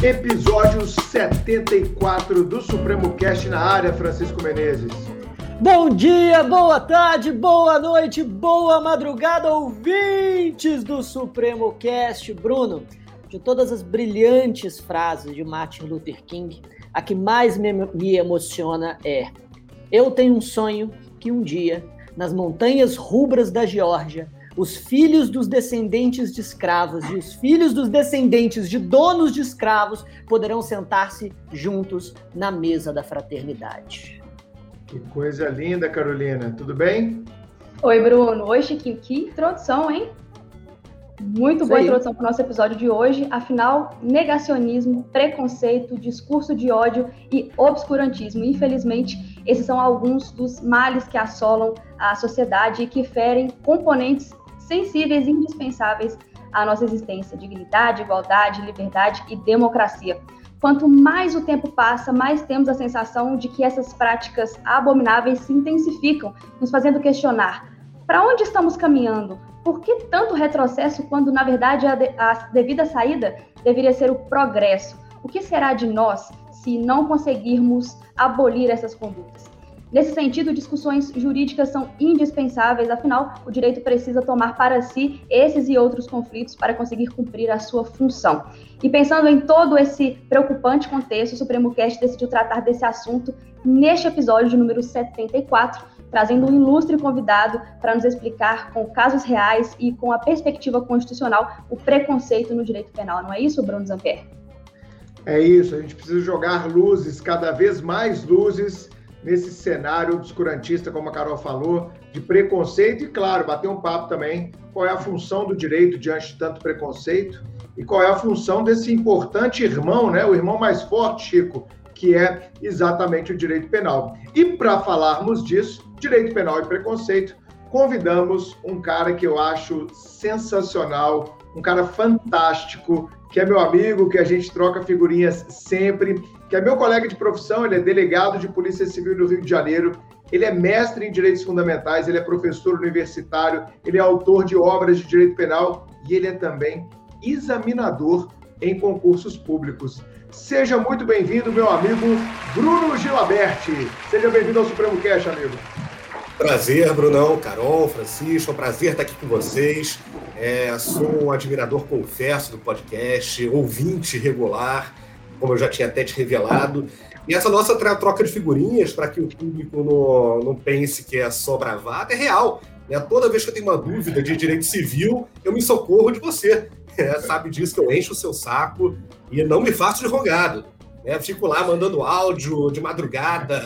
Episódio 74 do Supremo Cast na área, Francisco Menezes. Bom dia, boa tarde, boa noite, boa madrugada, ouvintes do Supremo Cast. Bruno, de todas as brilhantes frases de Martin Luther King, a que mais me, me emociona é: Eu tenho um sonho que um dia, nas montanhas rubras da Geórgia, os filhos dos descendentes de escravos e os filhos dos descendentes de donos de escravos poderão sentar-se juntos na mesa da fraternidade. Que coisa linda, Carolina. Tudo bem? Oi, Bruno. Oi, Chiquinho. Que introdução, hein? Muito boa introdução para o nosso episódio de hoje. Afinal, negacionismo, preconceito, discurso de ódio e obscurantismo. Infelizmente, esses são alguns dos males que assolam a sociedade e que ferem componentes sensíveis e indispensáveis à nossa existência: dignidade, igualdade, liberdade e democracia. Quanto mais o tempo passa, mais temos a sensação de que essas práticas abomináveis se intensificam, nos fazendo questionar: para onde estamos caminhando? Por que tanto retrocesso quando, na verdade, a, de, a devida saída deveria ser o progresso? O que será de nós se não conseguirmos abolir essas condutas? Nesse sentido, discussões jurídicas são indispensáveis, afinal, o direito precisa tomar para si esses e outros conflitos para conseguir cumprir a sua função. E pensando em todo esse preocupante contexto, o Supremo Cast decidiu tratar desse assunto neste episódio de número 74, trazendo um ilustre convidado para nos explicar com casos reais e com a perspectiva constitucional o preconceito no direito penal. Não é isso, Bruno Zamper? É isso, a gente precisa jogar luzes, cada vez mais luzes nesse cenário obscurantista, como a Carol falou, de preconceito e, claro, bater um papo também qual é a função do direito diante de tanto preconceito e qual é a função desse importante irmão, né, o irmão mais forte, Chico, que é exatamente o direito penal. E para falarmos disso, direito penal e preconceito, convidamos um cara que eu acho sensacional, um cara fantástico, que é meu amigo, que a gente troca figurinhas sempre, que é meu colega de profissão, ele é delegado de Polícia Civil do Rio de Janeiro, ele é mestre em Direitos Fundamentais, ele é professor universitário, ele é autor de obras de direito penal e ele é também examinador em concursos públicos. Seja muito bem-vindo, meu amigo Bruno Gilaberti. Seja bem-vindo ao Supremo Cash, amigo. Prazer, Brunão, Carol, Francisco, é um prazer estar aqui com vocês. É, sou um admirador, confesso, do podcast, ouvinte regular, como eu já tinha até te revelado. E essa nossa troca de figurinhas, para que o público não, não pense que é só bravata, é real. Né? Toda vez que eu tenho uma dúvida de direito civil, eu me socorro de você. É, sabe disso que eu encho o seu saco e não me faço de rogado. Né? Fico lá mandando áudio de madrugada,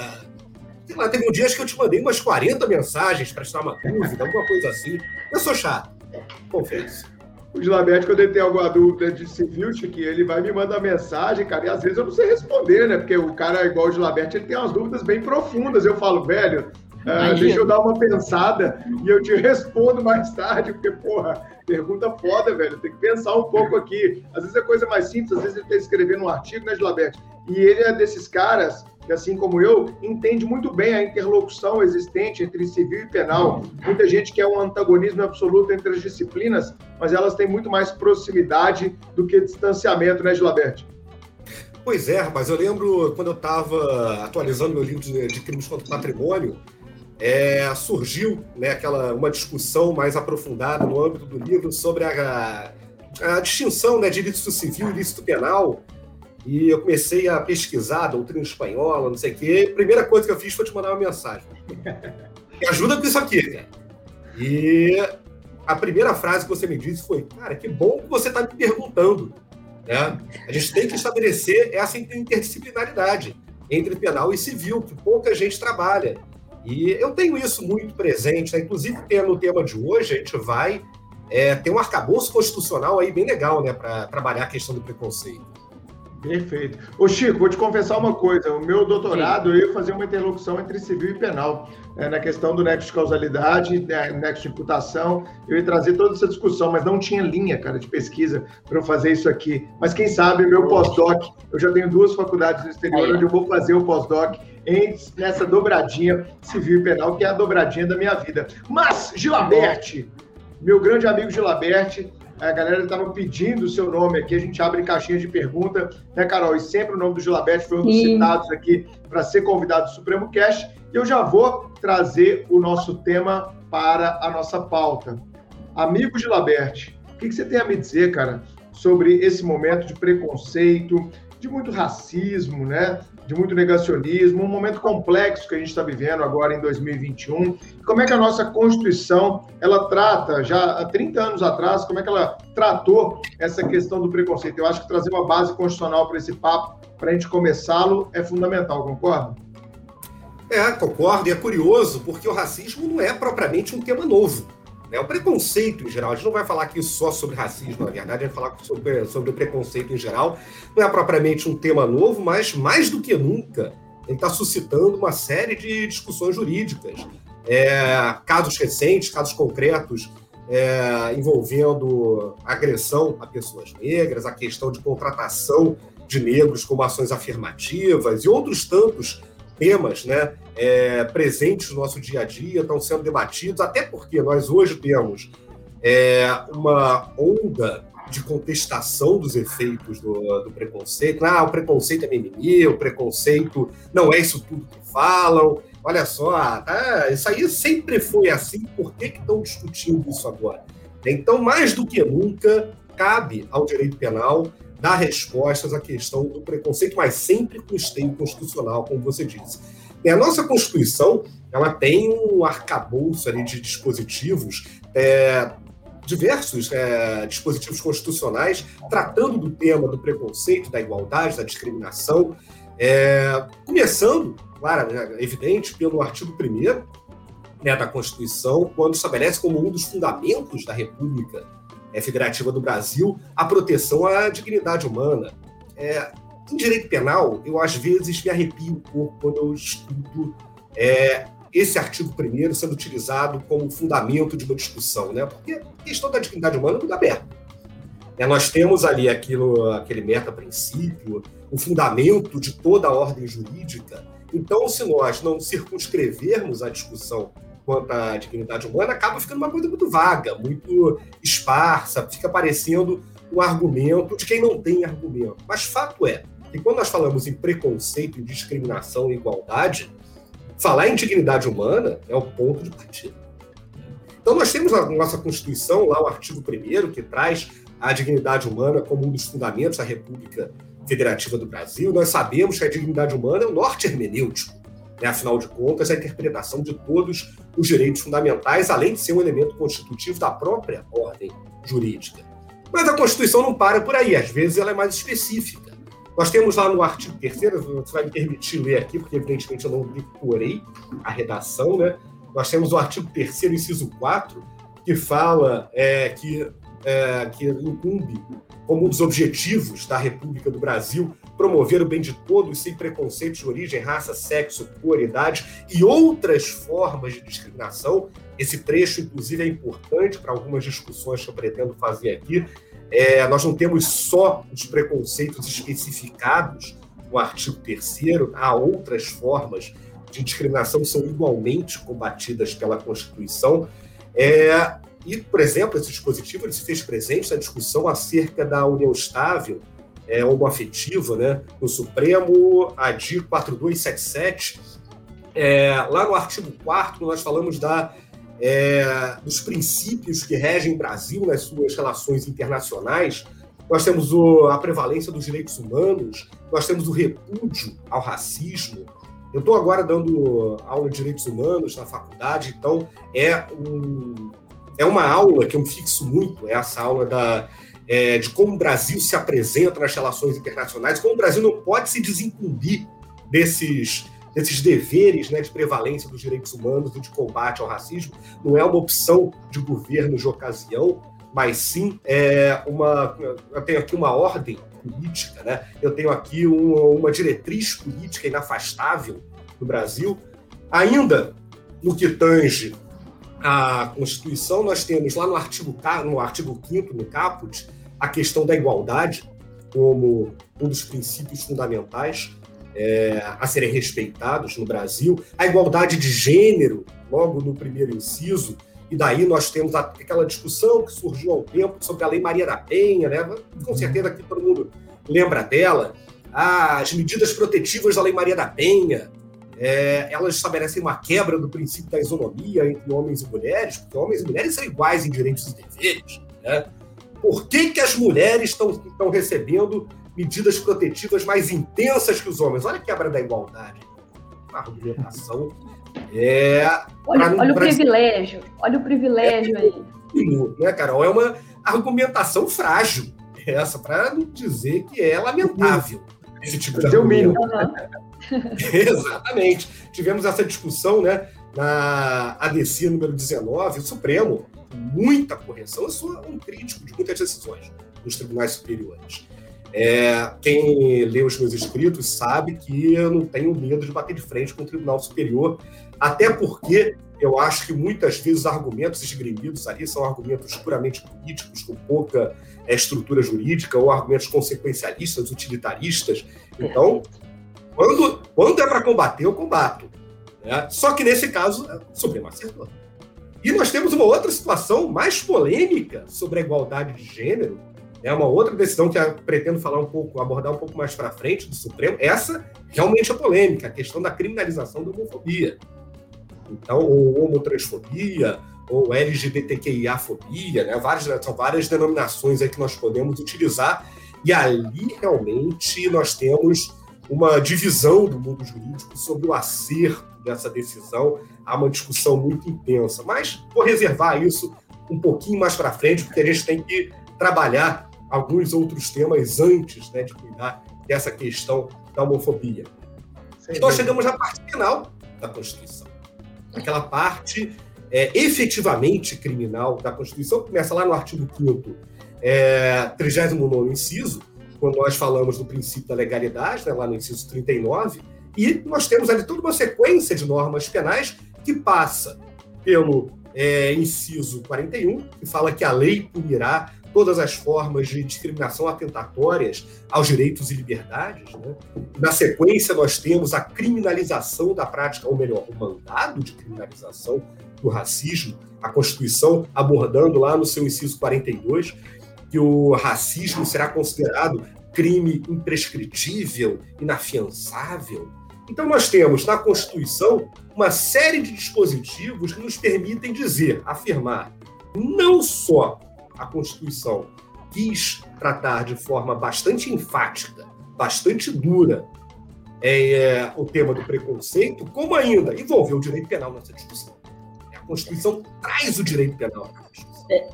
sei lá, teve um dia que eu te mandei umas 40 mensagens para tirar uma dúvida, alguma coisa assim. Eu sou chato, confesso. O Gilabete, quando ele tem alguma dúvida de civil, que ele vai me mandar mensagem, cara, e às vezes eu não sei responder, né? Porque o cara, igual o Gilabete, ele tem umas dúvidas bem profundas. Eu falo, velho, uh, deixa eu dar uma pensada e eu te respondo mais tarde, porque, porra, pergunta foda, velho. Tem que pensar um pouco aqui. Às vezes é coisa mais simples, às vezes ele está escrevendo um artigo, né, Gilabete? E ele é desses caras que, assim como eu, entende muito bem a interlocução existente entre civil e penal. Muita gente quer um antagonismo absoluto entre as disciplinas, mas elas têm muito mais proximidade do que distanciamento, né, Gilaberte? Pois é, rapaz. Eu lembro quando eu estava atualizando meu livro de, de crimes contra o patrimônio, é, surgiu né, aquela, uma discussão mais aprofundada no âmbito do livro sobre a, a, distinção né, de ilícito civil e ilícito penal e eu comecei a pesquisar doutrina espanhola, não sei o quê. A primeira coisa que eu fiz foi te mandar uma mensagem. Me ajuda com isso aqui. E a primeira frase que você me disse foi: Cara, que bom que você está me perguntando. Né? A gente tem que estabelecer essa interdisciplinaridade entre penal e civil, que pouca gente trabalha. E eu tenho isso muito presente, né? inclusive no tema de hoje, a gente vai é, ter um arcabouço constitucional aí bem legal né, para trabalhar a questão do preconceito. Perfeito. Ô Chico, vou te confessar uma coisa. O meu doutorado, Sim. eu ia fazer uma interlocução entre civil e penal. É, na questão do nexo de causalidade, né, nexo de imputação, eu ia trazer toda essa discussão, mas não tinha linha, cara, de pesquisa para eu fazer isso aqui. Mas quem sabe, meu pós-doc, eu já tenho duas faculdades no exterior Aí. onde eu vou fazer o pós-doc nessa dobradinha civil e penal, que é a dobradinha da minha vida. Mas, Gilaberte, meu grande amigo Gilaberte, A galera estava pedindo o seu nome aqui, a gente abre caixinhas de pergunta, né, Carol? E sempre o nome do Gilabete foi um dos Sim. citados aqui para ser convidado do Supremo Cash. E eu já vou trazer o nosso tema para a nossa pauta. Amigo Gilaberte, o que, que você tem a me dizer, cara, sobre esse momento de preconceito, de muito racismo, né? De muito negacionismo, um momento complexo que a gente está vivendo agora em 2021. Como é que a nossa Constituição ela trata, já há 30 anos atrás, como é que ela tratou essa questão do preconceito? Eu acho que trazer uma base constitucional para esse papo, para a gente começá-lo, é fundamental, concorda? É, concordo, e é curioso, porque o racismo não é propriamente um tema novo. Né? O preconceito em geral, a gente não vai falar aqui só sobre racismo, na verdade, a gente vai falar sobre, sobre o preconceito em geral. Não é propriamente um tema novo, mas mais do que nunca, ele está suscitando uma série de discussões jurídicas. É, casos recentes, casos concretos é, envolvendo agressão a pessoas negras, a questão de contratação de negros como ações afirmativas e outros tantos temas né, é, presentes no nosso dia a dia, estão sendo debatidos, até porque nós hoje temos é, uma onda de contestação dos efeitos do, do, preconceito. Ah, o preconceito é mimimi, o preconceito não é isso tudo que falam. Olha só, tá, isso aí sempre foi assim, por que, estão discutindo isso agora? Então, mais do que nunca, cabe ao direito penal dar respostas à questão do preconceito, mas sempre com esteio constitucional, como você disse. E a nossa Constituição ela tem um arcabouço ali de dispositivos, é, diversos é, dispositivos constitucionais tratando do tema do preconceito, da igualdade, da discriminação, é, começando, claro, é evidente, pelo artigo 1 né, da Constituição, quando estabelece como um dos fundamentos da República é, Federativa do Brasil a proteção à dignidade humana. É, em direito penal, eu às vezes me arrepio um pouco quando eu estudo é, esse artigo primeiro sendo utilizado como fundamento de uma discussão, né? Porque a questão da dignidade humana é tudo aberto. É, nós temos ali aquilo, aquele meta-princípio, o fundamento de toda a ordem jurídica. Então, se nós não circunscrevermos a discussão quanto à dignidade humana, acaba ficando uma coisa muito vaga, muito esparsa, fica parecendo um argumento de quem não tem argumento. Mas fato é que quando nós falamos em preconceito, em discriminação e igualdade, falar em dignidade humana é o ponto de partida. Então nós temos na nossa Constituição lá o artigo 1 que traz a dignidade humana como um dos fundamentos da República Federativa do Brasil. Nós sabemos que a dignidade humana é o norte hermenêutico né? Afinal de contas, a interpretação de todos os direitos fundamentais, além de ser um elemento constitutivo da própria ordem jurídica. Mas a Constituição não para por aí, às vezes ela é mais específica. Nós temos lá no artigo 3 você vai me permitir ler aqui, porque evidentemente eu não decorei a redação, né? Nós temos o artigo 3 inciso 4, que fala é, que, é, que incumbe como um dos objetivos da República do Brasil promover o bem de todos sem preconceitos de origem, raça, sexo, cor, idade e outras formas de discriminação. Esse trecho, inclusive, é importante para algumas discussões que eu pretendo fazer aqui. É, nós não temos só os preconceitos especificados no artigo 3 há outras formas de discriminação que são igualmente combatidas pela Constituição. É, e, por exemplo, esse dispositivo se fez presente na discussão acerca da união estável é, homoafetiva, né, no Supremo, a DI 4277. É, lá no artigo 4 nós falamos da, é, dos princípios que regem o Brasil nas suas relações internacionais. Nós temos o, a prevalência dos direitos humanos, nós temos o repúdio ao racismo. Eu estou agora dando aula de direitos humanos na faculdade, então é, um, é uma aula que eu me fixo muito, é essa aula da, é, de como o Brasil se apresenta nas relações internacionais, como o Brasil não pode se desincumbir desses, desses deveres né, de prevalência dos direitos humanos e de combate ao racismo. Não é uma opção de governo de ocasião, mas sim é uma. Eu tenho aqui uma ordem política, né? eu tenho aqui uma, uma diretriz política inafastável no Brasil. Ainda no que tange a Constituição, nós temos lá no artigo, no artigo 5 no caput, a questão da igualdade como um dos princípios fundamentais é, a serem respeitados no Brasil, a igualdade de gênero, logo no primeiro inciso, e daí nós temos aquela discussão que surgiu um tempo sobre a Lei Maria da Penha, né? Com certeza que todo mundo lembra dela. As medidas protetivas da Lei Maria da Penha, é, elas estabelecem uma quebra do princípio da isonomia entre homens e mulheres, porque homens e mulheres são iguais em direitos e deveres. Né? Por que, que as mulheres estão recebendo medidas protetivas mais intensas que os homens? Olha a quebra da igualdade. Uma argumentação é, olha, olha o privilégio, olha o privilégio é, aí. Né, Carol? É uma argumentação frágil, essa, para não dizer que é lamentável esse tipo de argumento. Exatamente. Tivemos essa discussão né, na ADC número 19, o Supremo, muita correção. Eu sou um crítico de muitas decisões dos tribunais superiores. É, quem lê os meus escritos sabe que eu não tenho medo de bater de frente com o Tribunal Superior, até porque eu acho que muitas vezes os argumentos esgrimidos ali são argumentos puramente políticos, com pouca é, estrutura jurídica, ou argumentos consequencialistas, utilitaristas. Então, quando, quando é para combater, eu combato. Né? Só que nesse caso, o Supremo acertou. E nós temos uma outra situação mais polêmica sobre a igualdade de gênero, é uma outra decisão que eu pretendo falar um pouco, abordar um pouco mais para frente do Supremo. Essa realmente é polêmica, a questão da criminalização da homofobia. Então, ou homotransfobia, ou LGBTQIA-fobia, né? várias, são várias denominações aí que nós podemos utilizar, e ali realmente nós temos uma divisão do mundo jurídico sobre o acerto dessa decisão. Há uma discussão muito intensa, mas vou reservar isso um pouquinho mais para frente, porque a gente tem que trabalhar alguns outros temas antes né, de cuidar dessa questão da homofobia. Sim, e nós chegamos à parte final da Constituição. Aquela parte é, efetivamente criminal da Constituição, começa lá no artigo 5 é, 39 inciso, quando nós falamos do princípio da legalidade, né, lá no inciso 39, e nós temos ali toda uma sequência de normas penais que passa pelo é, inciso 41, que fala que a lei punirá todas as formas de discriminação atentatórias aos direitos e liberdades. Né? Na sequência, nós temos a criminalização da prática, ou melhor, o mandado de criminalização do racismo, a Constituição abordando lá no seu inciso 42 que o racismo será considerado crime imprescritível, inafiançável. Então, nós temos na Constituição uma série de dispositivos que nos permitem dizer, afirmar, não só a Constituição quis tratar de forma bastante enfática, bastante dura, é, é, o tema do preconceito, como ainda envolveu o direito penal nessa discussão. A Constituição traz o direito penal discussão. É,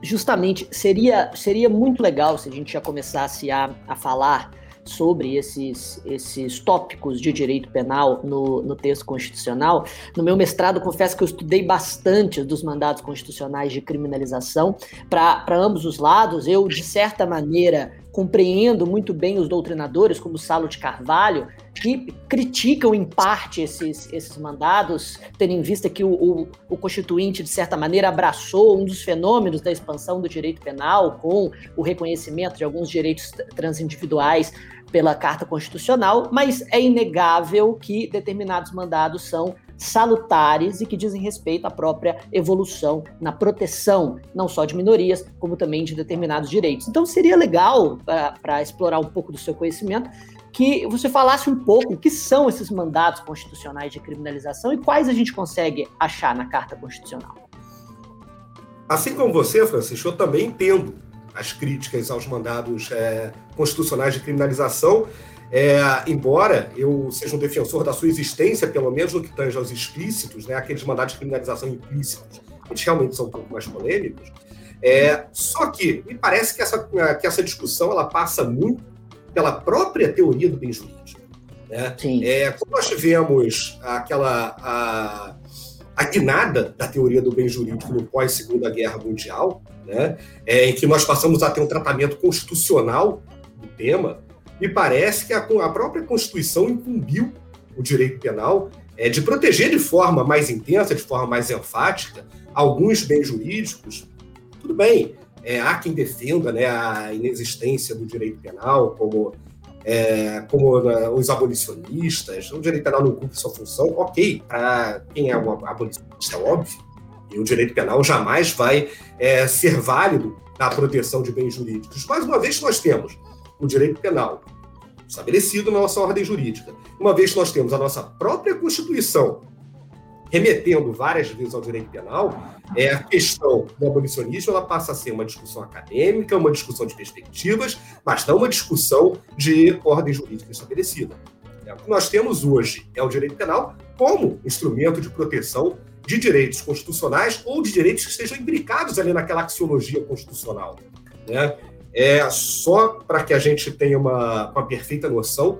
justamente, seria, seria muito legal se a gente já começasse a, a falar sobre esses, esses tópicos de direito penal no, no texto constitucional. No meu mestrado, confesso que eu estudei bastante dos mandados constitucionais de criminalização para ambos os lados. Eu, de certa maneira, compreendo muito bem os doutrinadores, como Salo de Carvalho, que criticam em parte esses, esses mandados, tendo em vista que o, o, o, Constituinte, de certa maneira, abraçou um dos fenômenos da expansão do direito penal, com o reconhecimento de alguns direitos transindividuais pela Carta Constitucional, mas é inegável que determinados mandados são salutares e que dizem respeito à própria evolução na proteção, não só de minorias, como também de determinados direitos. Então seria legal, para explorar um pouco do seu conhecimento, que você falasse um pouco o que são esses mandados constitucionais de criminalização e quais a gente consegue achar na Carta Constitucional. Assim como você, Francisco, eu também entendo as críticas aos mandados é, constitucionais de criminalização, é, embora eu seja um defensor da sua existência, pelo menos no que tange aos explícitos, né, aqueles mandados de criminalização implícitos, eles realmente são um pouco mais polêmicos. É, só que me parece que essa, que essa discussão ela passa muito pela própria teoria do bem jurídico. Né? É, quando nós tivemos aquela a, a guinada da teoria do bem jurídico no pós-Segunda Guerra Mundial, né, é, em que nós passamos a ter um tratamento constitucional tema, me parece que a, a própria Constituição incumbiu o direito penal é, de proteger de forma mais intensa, de forma mais enfática, alguns bens jurídicos. Tudo bem, é, há quem defenda né, a inexistência do direito penal, como, é, como né, os abolicionistas, o direito penal não cumpre sua função, ok, para quem é um abolicionista, óbvio, E o direito penal jamais vai é, ser válido na proteção de bens jurídicos. Mais uma vez, nós temos o direito penal estabelecido na nossa ordem jurídica. Uma vez que nós temos a nossa própria Constituição remetendo várias vezes ao direito penal, é a questão do abolicionismo ela passa a ser uma discussão acadêmica, uma discussão de perspectivas, mas não uma discussão de ordem jurídica estabelecida. É, o que nós temos hoje é o direito penal como instrumento de proteção de direitos constitucionais ou de direitos que estejam imbricados ali naquela axiologia constitucional. Né? É só para que a gente tenha uma, uma perfeita noção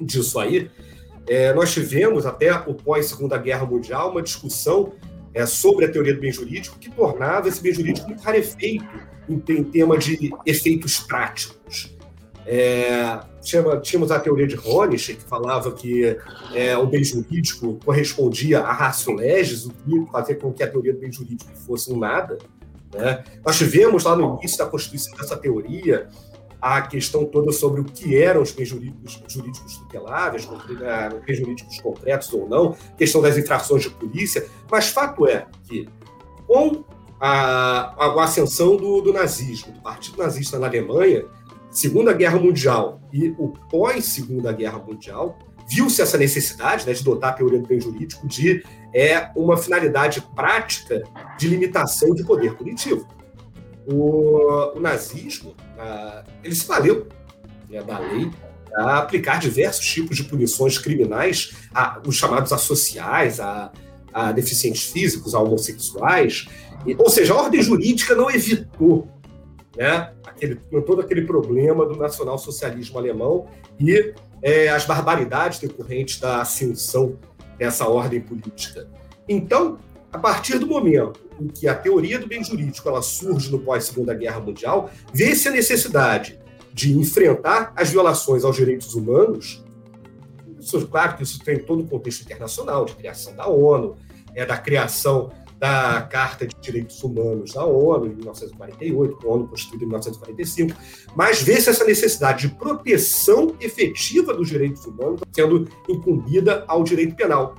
disso aí, é, nós tivemos, até o pós-Segunda Guerra Mundial, uma discussão é, sobre a teoria do bem jurídico que tornava esse bem jurídico muito rarefeito em, em tema de efeitos práticos. É, tínhamos a teoria de Honish, que falava que é, o bem jurídico correspondia a ratio legis, o que fazia com que a teoria do bem jurídico fosse um nada. Né? Nós tivemos lá no início da constituição dessa teoria a questão toda sobre o que eram os bens jurídicos, jurídicos tuteláveis, bens jurídicos concretos ou não, questão das infrações de polícia, mas fato é que com a, a ascensão do, do nazismo, do Partido Nazista na Alemanha, Segunda Guerra Mundial e o pós-Segunda Guerra Mundial, viu-se essa necessidade né, de dotar a teoria do bem jurídico de é, uma finalidade prática de limitação de poder punitivo. O, o nazismo uh, ele se valeu né, da lei para aplicar diversos tipos de punições criminais, a, os chamados associais, a, a deficientes físicos, a homossexuais. E, ou seja, a ordem jurídica não evitou né, aquele, todo aquele problema do nacional-socialismo alemão e é, as barbaridades decorrentes da ascensão dessa ordem política. Então, a partir do momento em que a teoria do bem jurídico ela surge no pós-Segunda Guerra Mundial, vê-se a necessidade de enfrentar as violações aos direitos humanos. Isso, claro que isso tem todo o contexto internacional, de criação da ONU, é, da criação da Carta de Direitos Humanos da ONU, em 1948, a ONU constituída em 1945, mas vê-se essa necessidade de proteção efetiva dos direitos humanos sendo incumbida ao direito penal.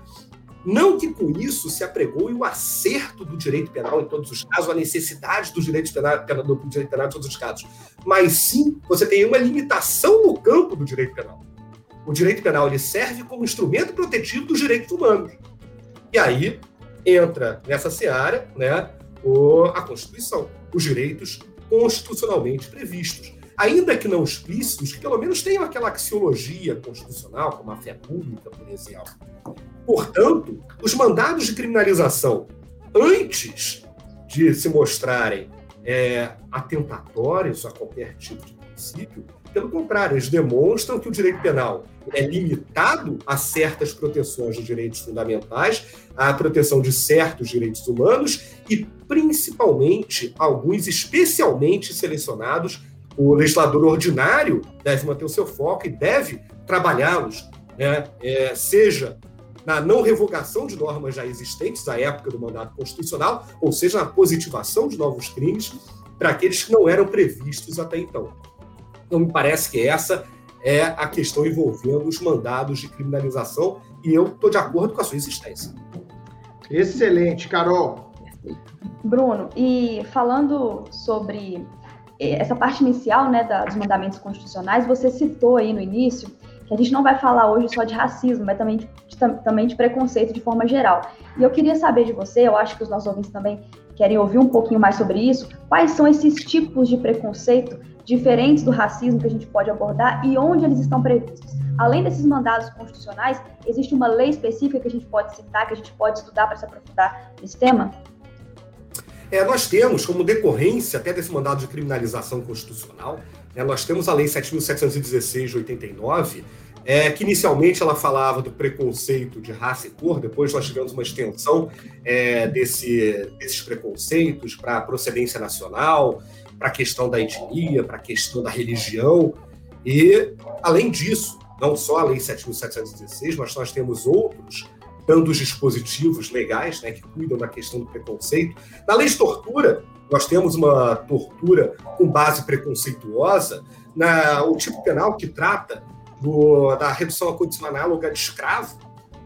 Não que com isso se apregoe o acerto do direito penal em todos os casos, a necessidade do direito penal, do direito penal em todos os casos, mas sim você tem uma limitação no campo do direito penal. O direito penal ele serve como instrumento protetivo dos direitos humanos. E aí entra nessa seara né, a Constituição, os direitos constitucionalmente previstos ainda que não explícitos, que pelo menos tenham aquela axiologia constitucional, como a fé pública, por exemplo. Portanto, os mandados de criminalização, antes de se mostrarem é, atentatórios a qualquer tipo de princípio, pelo contrário, eles demonstram que o direito penal é limitado a certas proteções de direitos fundamentais, à proteção de certos direitos humanos e, principalmente, alguns especialmente selecionados o legislador ordinário deve manter o seu foco e deve trabalhá-los, né? É, seja na não revogação de normas já existentes à época do mandato constitucional, ou seja, na positivação de novos crimes para aqueles que não eram previstos até então. Então, me parece que essa é a questão envolvendo os mandados de criminalização e eu estou de acordo com a sua existência. Excelente, Carol. Bruno, e falando sobre essa parte inicial né, dos mandamentos constitucionais, você citou aí no início que a gente não vai falar hoje só de racismo, mas também de, também de preconceito de forma geral. E eu queria saber de você, eu acho que os nossos ouvintes também querem ouvir um pouquinho mais sobre isso, quais são esses tipos de preconceito diferentes do racismo que a gente pode abordar e onde eles estão previstos. Além desses mandados constitucionais, existe uma lei específica que a gente pode citar, que a gente pode estudar para se aprofundar nesse tema? É, nós temos, como decorrência até desse mandado de criminalização constitucional, né, nós temos a Lei 7.716 de 89, é, que inicialmente ela falava do preconceito de raça e cor, depois nós tivemos uma extensão é, desse, desses preconceitos para procedência nacional, para a questão da etnia, para a questão da religião, e, além disso, não só a Lei 7.716, mas nós temos outros dando os dispositivos legais né, que cuidam da questão do preconceito. Na lei de tortura, nós temos uma tortura com base preconceituosa, na, o tipo penal que trata do, da redução à condição análoga de escravo.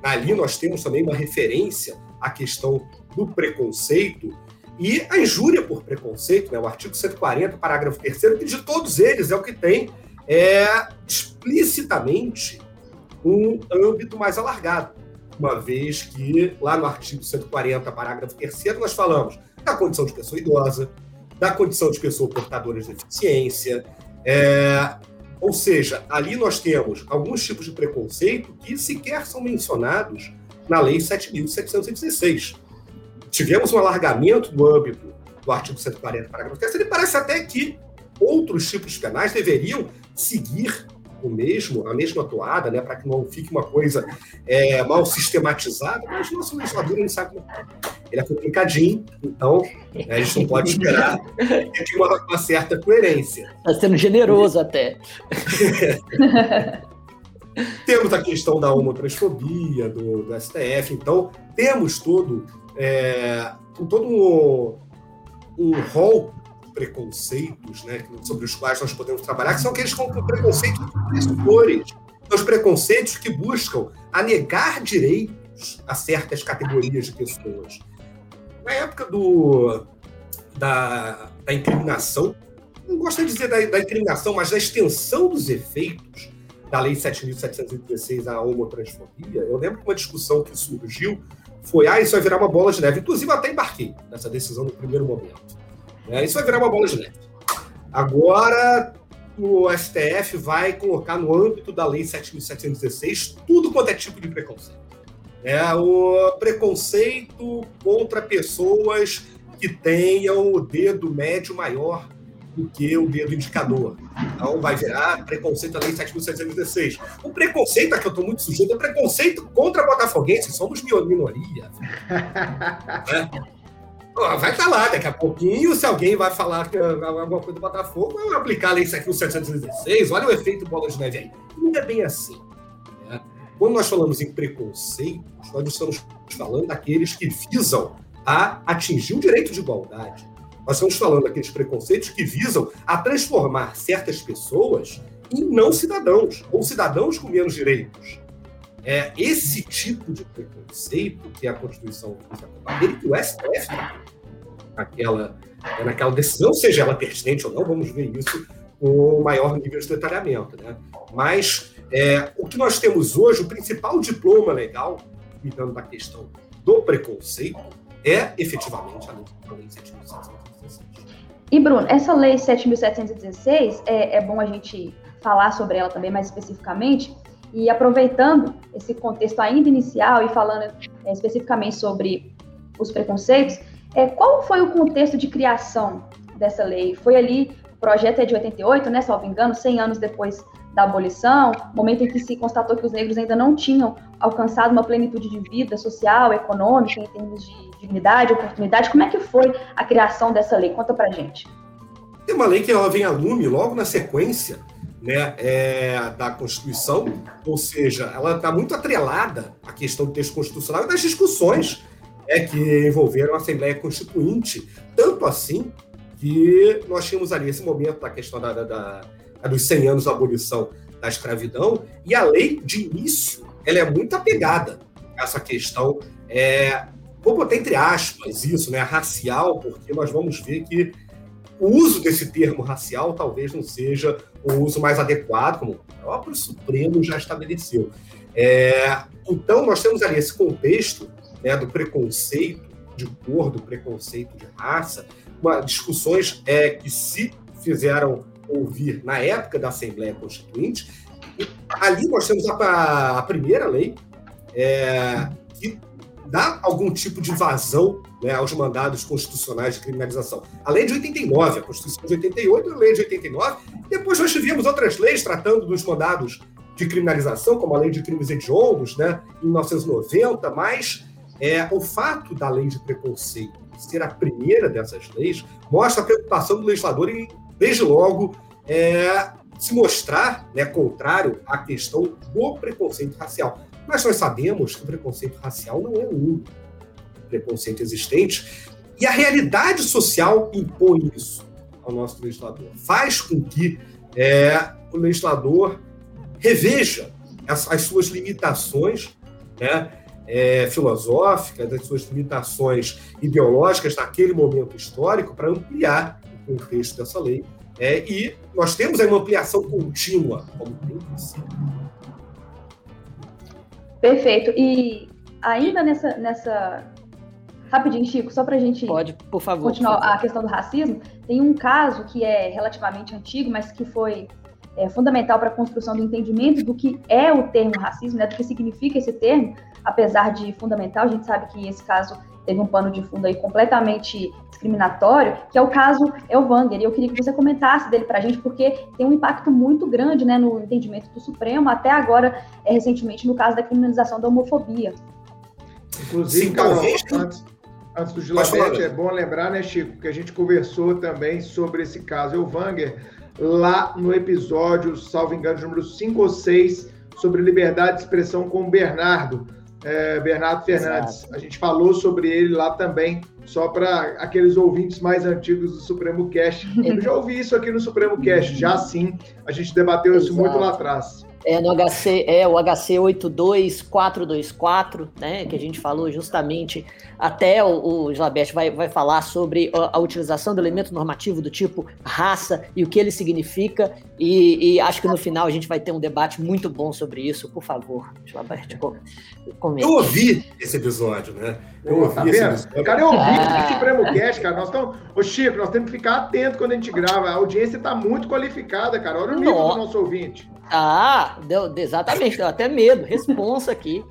Ali nós temos também uma referência à questão do preconceito e a injúria por preconceito, né, o artigo 140, parágrafo 3 que de todos eles é o que tem é, explicitamente um âmbito mais alargado, uma vez que lá no artigo 140, parágrafo 3 nós falamos da condição de pessoa idosa, da condição de pessoa portadora de deficiência, é, ou seja, ali nós temos alguns tipos de preconceito que sequer são mencionados na Lei 7.716. Tivemos um alargamento do âmbito do artigo 140, parágrafo 3. Ele parece até que outros tipos penais deveriam seguir o mesmo, a mesma toada, né, para que não fique uma coisa é, mal sistematizada, mas nosso legislador não sabe como é. Ele é complicadinho, então né, a gente não pode esperar que uma, uma certa coerência. Está sendo generoso até. temos a questão da homotransfobia, do, do STF, então temos todo, é, todo um, um rol preconceitos né, sobre os quais nós podemos trabalhar, que são aqueles com preconceitos opressores, os preconceitos que buscam a negar direitos a certas categorias de pessoas. Na época do, da, da incriminação, não gosto de dizer da, da incriminação, mas da extensão dos efeitos da Lei 7.716 à homotransfobia, eu lembro que uma discussão que surgiu foi, ah, isso vai virar uma bola de neve. Inclusive, até embarquei nessa decisão no primeiro momento. É, isso vai virar uma bola de neve. Agora, o STF vai colocar no âmbito da Lei 7.716 tudo quanto é tipo de preconceito. É o preconceito contra pessoas que tenham o dedo médio maior do que o dedo indicador. Então vai virar preconceito da Lei 7.716. O preconceito, a que eu estou muito sujeito, é preconceito contra botafoguenses. Somos minoria. é vai estar tá lá daqui a pouquinho, se alguém vai falar que é alguma coisa do Botafogo, vai aplicar a lei 716, olha o efeito bola de neve aí. Não é bem assim. Né? Quando nós falamos em preconceitos, nós estamos falando daqueles que visam a atingir o direito de igualdade. Nós estamos falando daqueles preconceitos que visam a transformar certas pessoas em não cidadãos, ou cidadãos com menos direitos. É esse tipo de preconceito que a Constituição visa combater e que o STF naquela, naquela decisão, seja ela pertinente ou não, vamos ver isso com maior nível de detalhamento. Né? Mas é, o que nós temos hoje, o principal diploma legal, cuidando da questão do preconceito, é efetivamente a Lei 7.716. E, Bruno, essa Lei 7.716, é, é bom a gente falar sobre ela também mais especificamente, e aproveitando esse contexto ainda inicial e falando é, especificamente sobre os preconceitos, é, qual foi o contexto de criação dessa lei? Foi ali, o projeto é de 88, né, salvo engano, 100 anos depois da abolição, momento em que se constatou que os negros ainda não tinham alcançado uma plenitude de vida social, econômica, em termos de dignidade, oportunidade. Como é que foi a criação dessa lei? Conta pra gente. Tem uma lei que ela vem a lume logo na sequência né, é, da Constituição, ou seja, ela está muito atrelada à questão do texto constitucional e das discussões é, que envolveram a Assembleia Constituinte. Tanto assim que nós tínhamos ali esse momento da questão da, da, da, dos 100 anos da abolição da escravidão, e a lei, de início, ela é muito apegada a essa questão, é, vou botar entre aspas isso, né, racial, porque nós vamos ver que o uso desse termo racial talvez não seja o uso mais adequado, como o próprio Supremo já estabeleceu. É, então, nós temos ali esse contexto né, do preconceito de cor, do preconceito de raça, uma, discussões é, que se fizeram ouvir na época da Assembleia Constituinte. E ali nós temos a, a primeira lei é, que dá algum tipo de vazão né, aos mandados constitucionais de criminalização. A lei de 89, a Constituição de 88 a lei de 89. Depois nós tivemos outras leis tratando dos mandados de criminalização, como a lei de crimes hediondos, né, em 1990, mas é, o fato da lei de preconceito ser a primeira dessas leis mostra a preocupação do legislador em, desde logo, é, se mostrar né, contrário à questão do preconceito racial. Mas nós sabemos que o preconceito racial não é único preconceito existente e a realidade social impõe isso ao nosso legislador. Faz com que é, o legislador reveja as, as suas limitações né, é, filosóficas, das suas limitações ideológicas naquele momento histórico para ampliar o contexto dessa lei. É, e nós temos aí uma ampliação contínua, como tem que ser. Perfeito. E ainda nessa, nessa Rapidinho, Chico, só para a gente Pode, por favor, continuar por favor. a questão do racismo, tem um caso que é relativamente antigo, mas que foi é, fundamental para a construção do entendimento do que é o termo racismo, né, do que significa esse termo, apesar de fundamental, a gente sabe que esse caso teve um pano de fundo aí completamente discriminatório, que é o caso Elvanger. E eu queria que você comentasse dele para a gente, porque tem um impacto muito grande né, no entendimento do Supremo, até agora, é, recentemente, no caso da criminalização da homofobia. Inclusive, Sim, Carol, antes, antes do Gilabete, falar. é bom lembrar, né, Chico, que a gente conversou também sobre esse caso Elvanger lá no episódio, salvo engano, número 5 ou 6, sobre liberdade de expressão com o Bernardo, é, Bernardo Fernandes. A gente falou sobre ele lá também, só para aqueles ouvintes mais antigos do Supremo Cast. Eu já ouvi isso aqui no Supremo Cast, já sim, a gente debateu isso Exato. muito lá atrás. É no HC, é o HC 82424, né, que a gente falou justamente, até o, o vai, vai falar sobre a, a utilização do elemento normativo do tipo raça e o que ele significa, e, e acho que no final a gente vai ter um debate muito bom sobre isso, por favor, com- comente. Eu ouvi esse episódio, né? Eu ouvi tá esse episódio. Cara, eu ouvi Ah. o Supremo Cast, cara. Nós estamos. Ô, Chico, nós temos que ficar atento quando a gente grava. A audiência está muito qualificada, cara. Olha o nível Nossa. do nosso ouvinte. Ah, deu, exatamente, deu até medo, responsa aqui.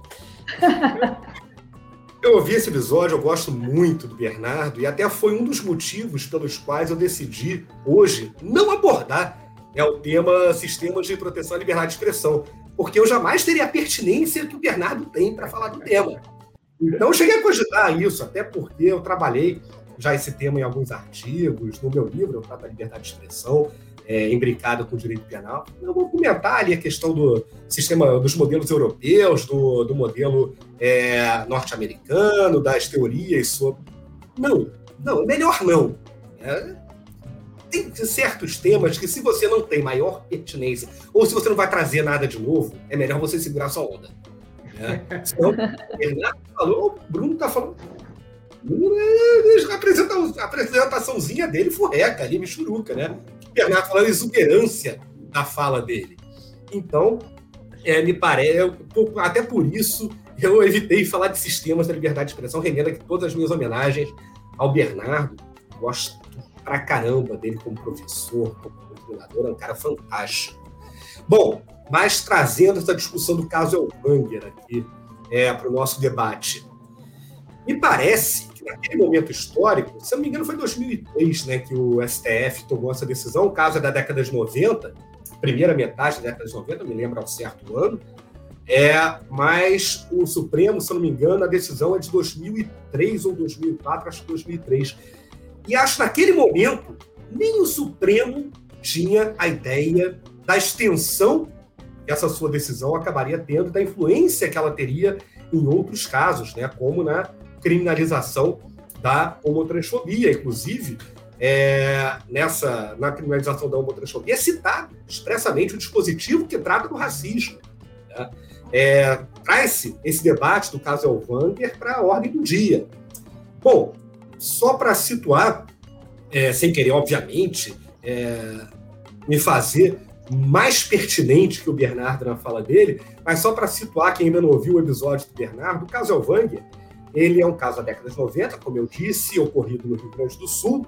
Eu ouvi esse episódio, eu gosto muito do Bernardo, e até foi um dos motivos pelos quais eu decidi, hoje, não abordar né, o tema sistemas de proteção à liberdade de expressão, porque eu jamais teria a pertinência que o Bernardo tem para falar do tema. Então, eu cheguei a cogitar isso, até porque eu trabalhei já esse tema em alguns artigos, no meu livro, eu trato da liberdade de expressão, é, imbricada com o direito penal. Eu vou comentar ali a questão do sistema, dos modelos europeus, do, do modelo é, norte-americano, das teorias sobre. Não, não, melhor não. É, tem certos temas que, se você não tem maior pertinência, ou se você não vai trazer nada de novo, é melhor você segurar sua onda. Né? O Bernardo falou, o Bruno tá falando. Apresenta- a apresentaçãozinha dele furreca ali, michuruca, né? Bernardo falando exuberância da fala dele. Então, é, me parece, até por isso, eu evitei falar de sistemas da liberdade de expressão, rendendo aqui todas as minhas homenagens ao Bernardo. Gosto pra caramba dele como professor, como treinador, é um cara fantástico. Bom, mas trazendo essa discussão do caso Elvanger aqui é, para o nosso debate. Me parece naquele momento histórico, se não me engano foi em 2003 né, que o STF tomou essa decisão, o caso é da década de 90, primeira metade da década de 90, me lembro ao certo ano, é, mas o Supremo, se não me engano, a decisão é de 2003 ou 2004, acho que 2003. E acho que naquele momento, nem o Supremo tinha a ideia da extensão que essa sua decisão acabaria tendo, da influência que ela teria em outros casos, né, como na criminalização da homotransfobia. Inclusive, é, nessa, na criminalização da homotransfobia, é citado expressamente o dispositivo que trata do racismo. Né? É, Traz-se esse debate do caso Elvanger para a ordem do dia. Bom, só para situar, é, sem querer, obviamente, é, me fazer mais pertinente que o Bernardo na fala dele, mas só para situar quem ainda não ouviu o episódio do Bernardo, o caso Elvanger, ele é um caso da década de 90, como eu disse, ocorrido no Rio Grande do Sul,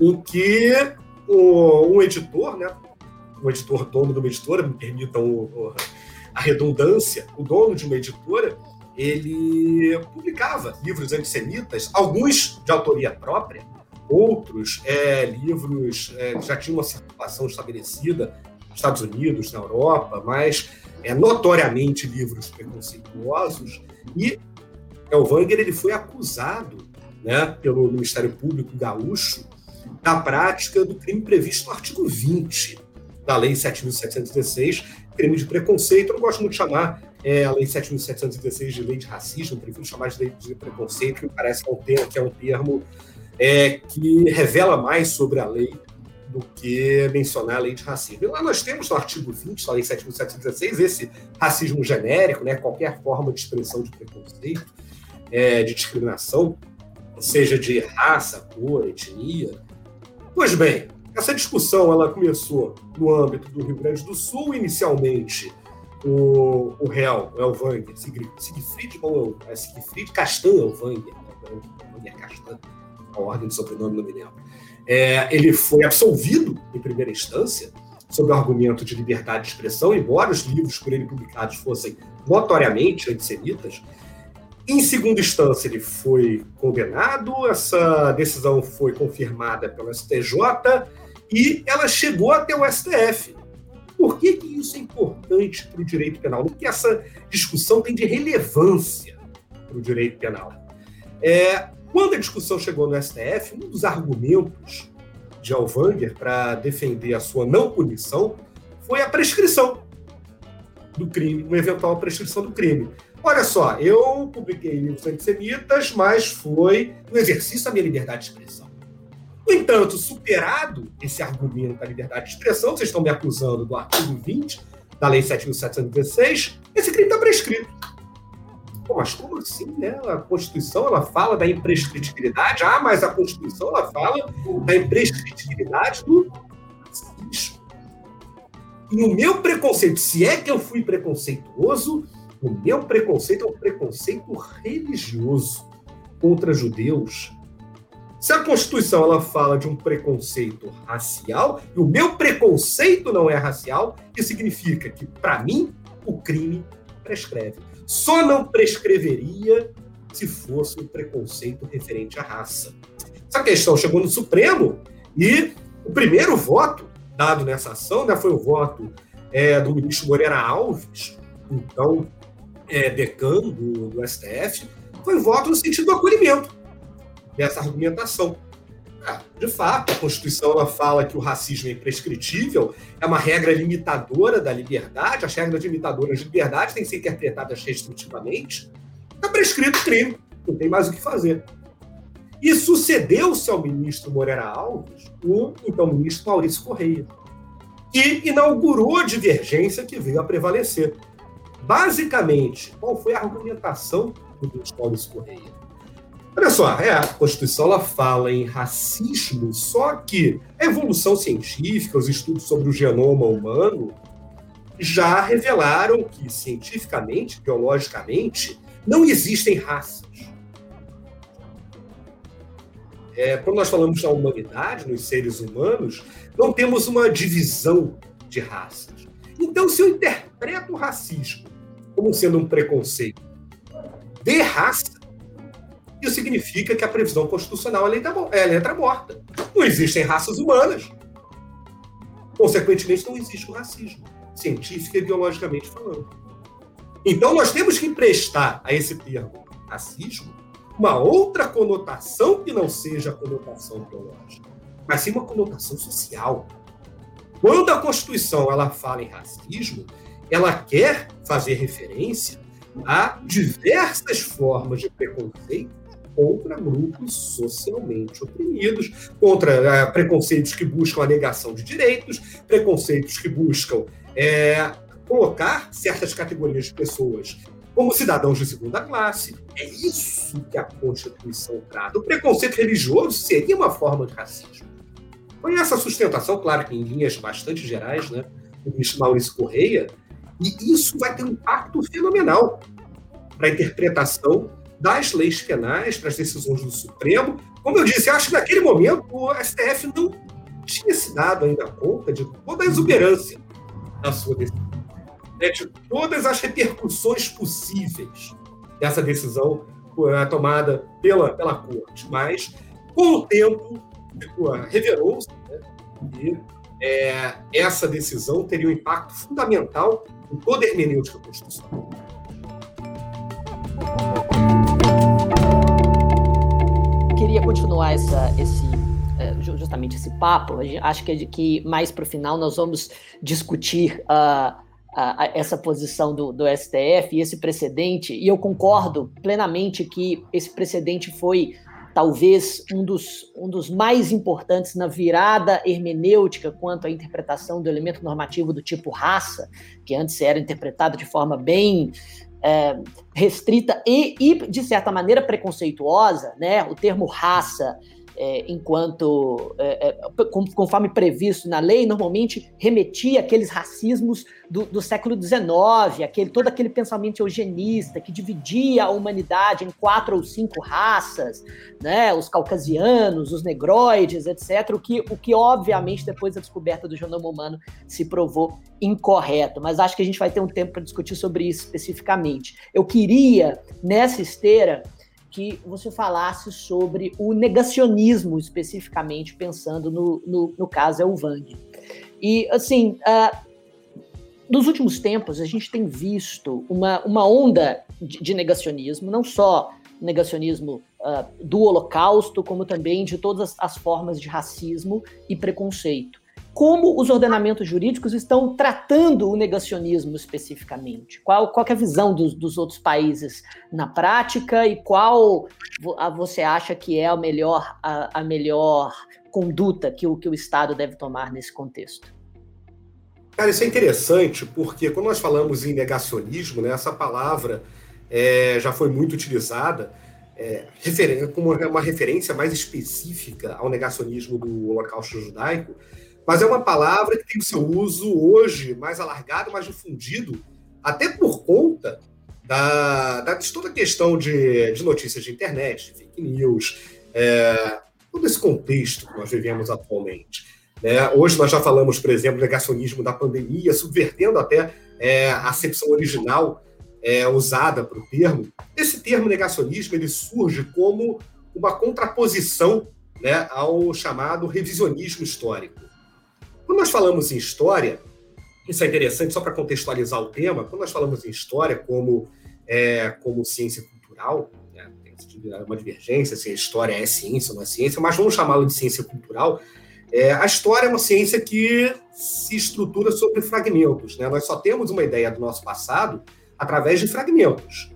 em que o, um editor, né, um editor dono de uma editora, me permitam o, o, a redundância, o dono de uma editora, ele publicava livros antissemitas, alguns de autoria própria, outros é, livros é, que já tinham uma circulação estabelecida nos Estados Unidos, na Europa, mas é, notoriamente livros preconceituosos. E Elvanger ele foi acusado né, pelo Ministério Público Gaúcho da prática do crime previsto no artigo 20 da Lei 7.716, crime de preconceito. Eu não gosto muito de chamar é, a Lei 7.716 de lei de racismo, prefiro chamar de lei de preconceito, que parece que é um termo, que, é um termo é, que revela mais sobre a lei do que mencionar a lei de racismo. E lá nós temos no artigo 20 da lei 7.716 esse racismo genérico, né, qualquer forma de expressão de preconceito, é, de discriminação, seja de raça, cor, etnia. Pois bem, essa discussão ela começou no âmbito do Rio Grande do Sul, inicialmente o, o réu, Elvanger, Siegfried, bom, é Siegfried Castan Elvanger, Elvanger Castan, a ordem de sobrenome não me lembro. É, ele foi absolvido em primeira instância sob o argumento de liberdade de expressão, embora os livros por ele publicados fossem notoriamente antissemitas. Em segunda instância, ele foi condenado, essa decisão foi confirmada pelo STJ e ela chegou até o STF. Por que, que isso é importante para o direito penal? O que essa discussão tem de relevância para o direito penal? É, quando a discussão chegou no STF, um dos argumentos de Alvanger para defender a sua não punição foi a prescrição do crime, uma eventual prescrição do crime. Olha só, eu publiquei livros antissemitas, mas foi no exercício da minha liberdade de expressão. No entanto, superado esse argumento da liberdade de expressão, vocês estão me acusando do artigo 20 da Lei 7.716, esse crime está prescrito. Pô, mas como assim, né? A Constituição ela fala da imprescritibilidade. Ah, mas a Constituição ela fala da imprescritibilidade do racismo. E o meu preconceito, se é que eu fui preconceituoso, o meu preconceito é um preconceito religioso contra judeus. Se a Constituição ela fala de um preconceito racial, e o meu preconceito não é racial, isso significa que, para mim, o crime prescreve só não prescreveria se fosse um preconceito referente à raça. Essa questão chegou no Supremo e o primeiro voto dado nessa ação né, foi o voto é, do ministro Moreira Alves, então é, decano do, do STF, foi voto no sentido do acolhimento dessa argumentação. Ah, de fato, a Constituição ela fala que o racismo é imprescritível, é uma regra limitadora da liberdade, as regras limitadoras de liberdade têm que ser interpretadas restritivamente. Está prescrito o crime, não tem mais o que fazer. E sucedeu-se ao ministro Moreira Alves o então ministro Maurício Correia, que inaugurou a divergência que veio a prevalecer. Basicamente, qual foi a argumentação do ministro Maurício Correia? Olha só, é, a Constituição ela fala em racismo, só que a evolução científica, os estudos sobre o genoma humano, já revelaram que, cientificamente, biologicamente, não existem raças. É, quando nós falamos da humanidade, nos seres humanos, não temos uma divisão de raças. Então, se eu interpreto o racismo como sendo um preconceito de raça, isso significa que a previsão constitucional é letra morta. Não existem raças humanas. Consequentemente, não existe o racismo, científica e biologicamente falando. Então, nós temos que emprestar a esse termo racismo uma outra conotação que não seja a conotação biológica, mas sim uma conotação social. Quando a Constituição ela fala em racismo, ela quer fazer referência a diversas formas de preconceito contra grupos socialmente oprimidos, contra uh, preconceitos que buscam a negação de direitos, preconceitos que buscam é, colocar certas categorias de pessoas como cidadãos de segunda classe. É isso que a Constituição trata. O preconceito religioso seria uma forma de racismo. Foi essa sustentação, claro que em linhas bastante gerais, né, do ministro Maurício Correia, e isso vai ter um impacto fenomenal para a interpretação das leis penais para as decisões do Supremo. Como eu disse, acho que naquele momento o STF não tinha se dado ainda conta de toda a exuberância da sua decisão, né, de todas as repercussões possíveis dessa decisão uh, tomada pela, pela Corte. Mas, com o tempo, uh, revelou-se né, que é, essa decisão teria um impacto fundamental em toda a constitucional. queria continuar essa, esse, é, justamente esse papo. Acho que, que mais para o final nós vamos discutir uh, uh, essa posição do, do STF e esse precedente. E eu concordo plenamente que esse precedente foi talvez um dos, um dos mais importantes na virada hermenêutica quanto à interpretação do elemento normativo do tipo raça, que antes era interpretado de forma bem é, restrita e, e, de certa maneira, preconceituosa, né? O termo raça é, enquanto, é, é conforme previsto na lei, normalmente remetia àqueles racismos do, do, século XIX, aquele, todo aquele pensamento eugenista que dividia a humanidade em quatro ou cinco raças, né, os caucasianos, os negroides, etc., o que, o que obviamente depois da descoberta do genoma humano se provou incorreto, mas acho que a gente vai ter um tempo para discutir sobre isso especificamente. Eu queria, nessa esteira, que você falasse sobre o negacionismo, especificamente, pensando no, no, no caso Elvang. E, assim, uh, nos últimos tempos, a gente tem visto uma, uma onda de, de negacionismo, não só negacionismo uh, do Holocausto, como também de todas as, as formas de racismo e preconceito como os ordenamentos jurídicos estão tratando o negacionismo especificamente? Qual, qual é a visão dos, dos outros países na prática e qual você acha que é a melhor, a, a melhor conduta que o, que o Estado deve tomar nesse contexto? Cara, isso é interessante porque quando nós falamos em negacionismo, né, essa palavra é, já foi muito utilizada é, como uma referência mais específica ao negacionismo do Holocausto Judaico, mas é uma palavra que tem o seu uso hoje mais alargado, mais difundido, até por conta da, da de toda a questão de, de notícias de internet, de fake news, é, todo esse contexto que nós vivemos atualmente. Né? Hoje nós já falamos, por exemplo, negacionismo da pandemia, subvertendo até é, a acepção original é, usada para o termo. Esse termo negacionismo ele surge como uma contraposição né, ao chamado revisionismo histórico. Quando nós falamos em história, isso é interessante só para contextualizar o tema, quando nós falamos em história como, é, como ciência cultural, né, tem uma divergência se a história é ciência ou não é ciência, mas vamos chamá-lo de ciência cultural. É, a história é uma ciência que se estrutura sobre fragmentos. Né? Nós só temos uma ideia do nosso passado através de fragmentos.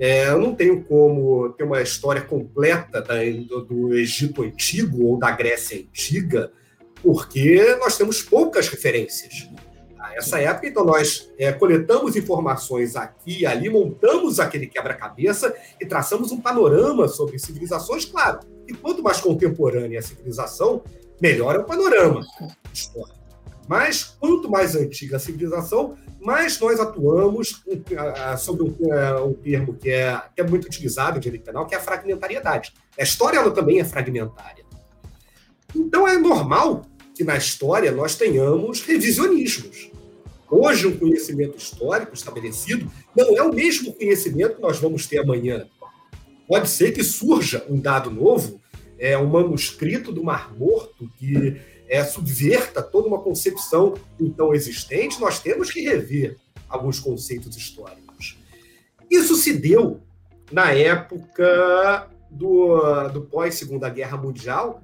É, eu não tenho como ter uma história completa da, do, do Egito Antigo ou da Grécia Antiga porque nós temos poucas referências a essa época. Então, nós é, coletamos informações aqui e ali, montamos aquele quebra-cabeça e traçamos um panorama sobre civilizações, claro. E quanto mais contemporânea a civilização, melhor é o panorama histórico. Mas quanto mais antiga a civilização, mais nós atuamos sobre é, um termo que é, que é muito utilizado em direito penal, que é a fragmentariedade. A história ela também é fragmentária. Então é normal que na história nós tenhamos revisionismos. Hoje, um conhecimento histórico estabelecido não é o mesmo conhecimento que nós vamos ter amanhã. Pode ser que surja um dado novo, é, um manuscrito do Mar Morto que é, subverta toda uma concepção então existente. Nós temos que rever alguns conceitos históricos. Isso se deu na época do, do pós-Segunda Guerra Mundial,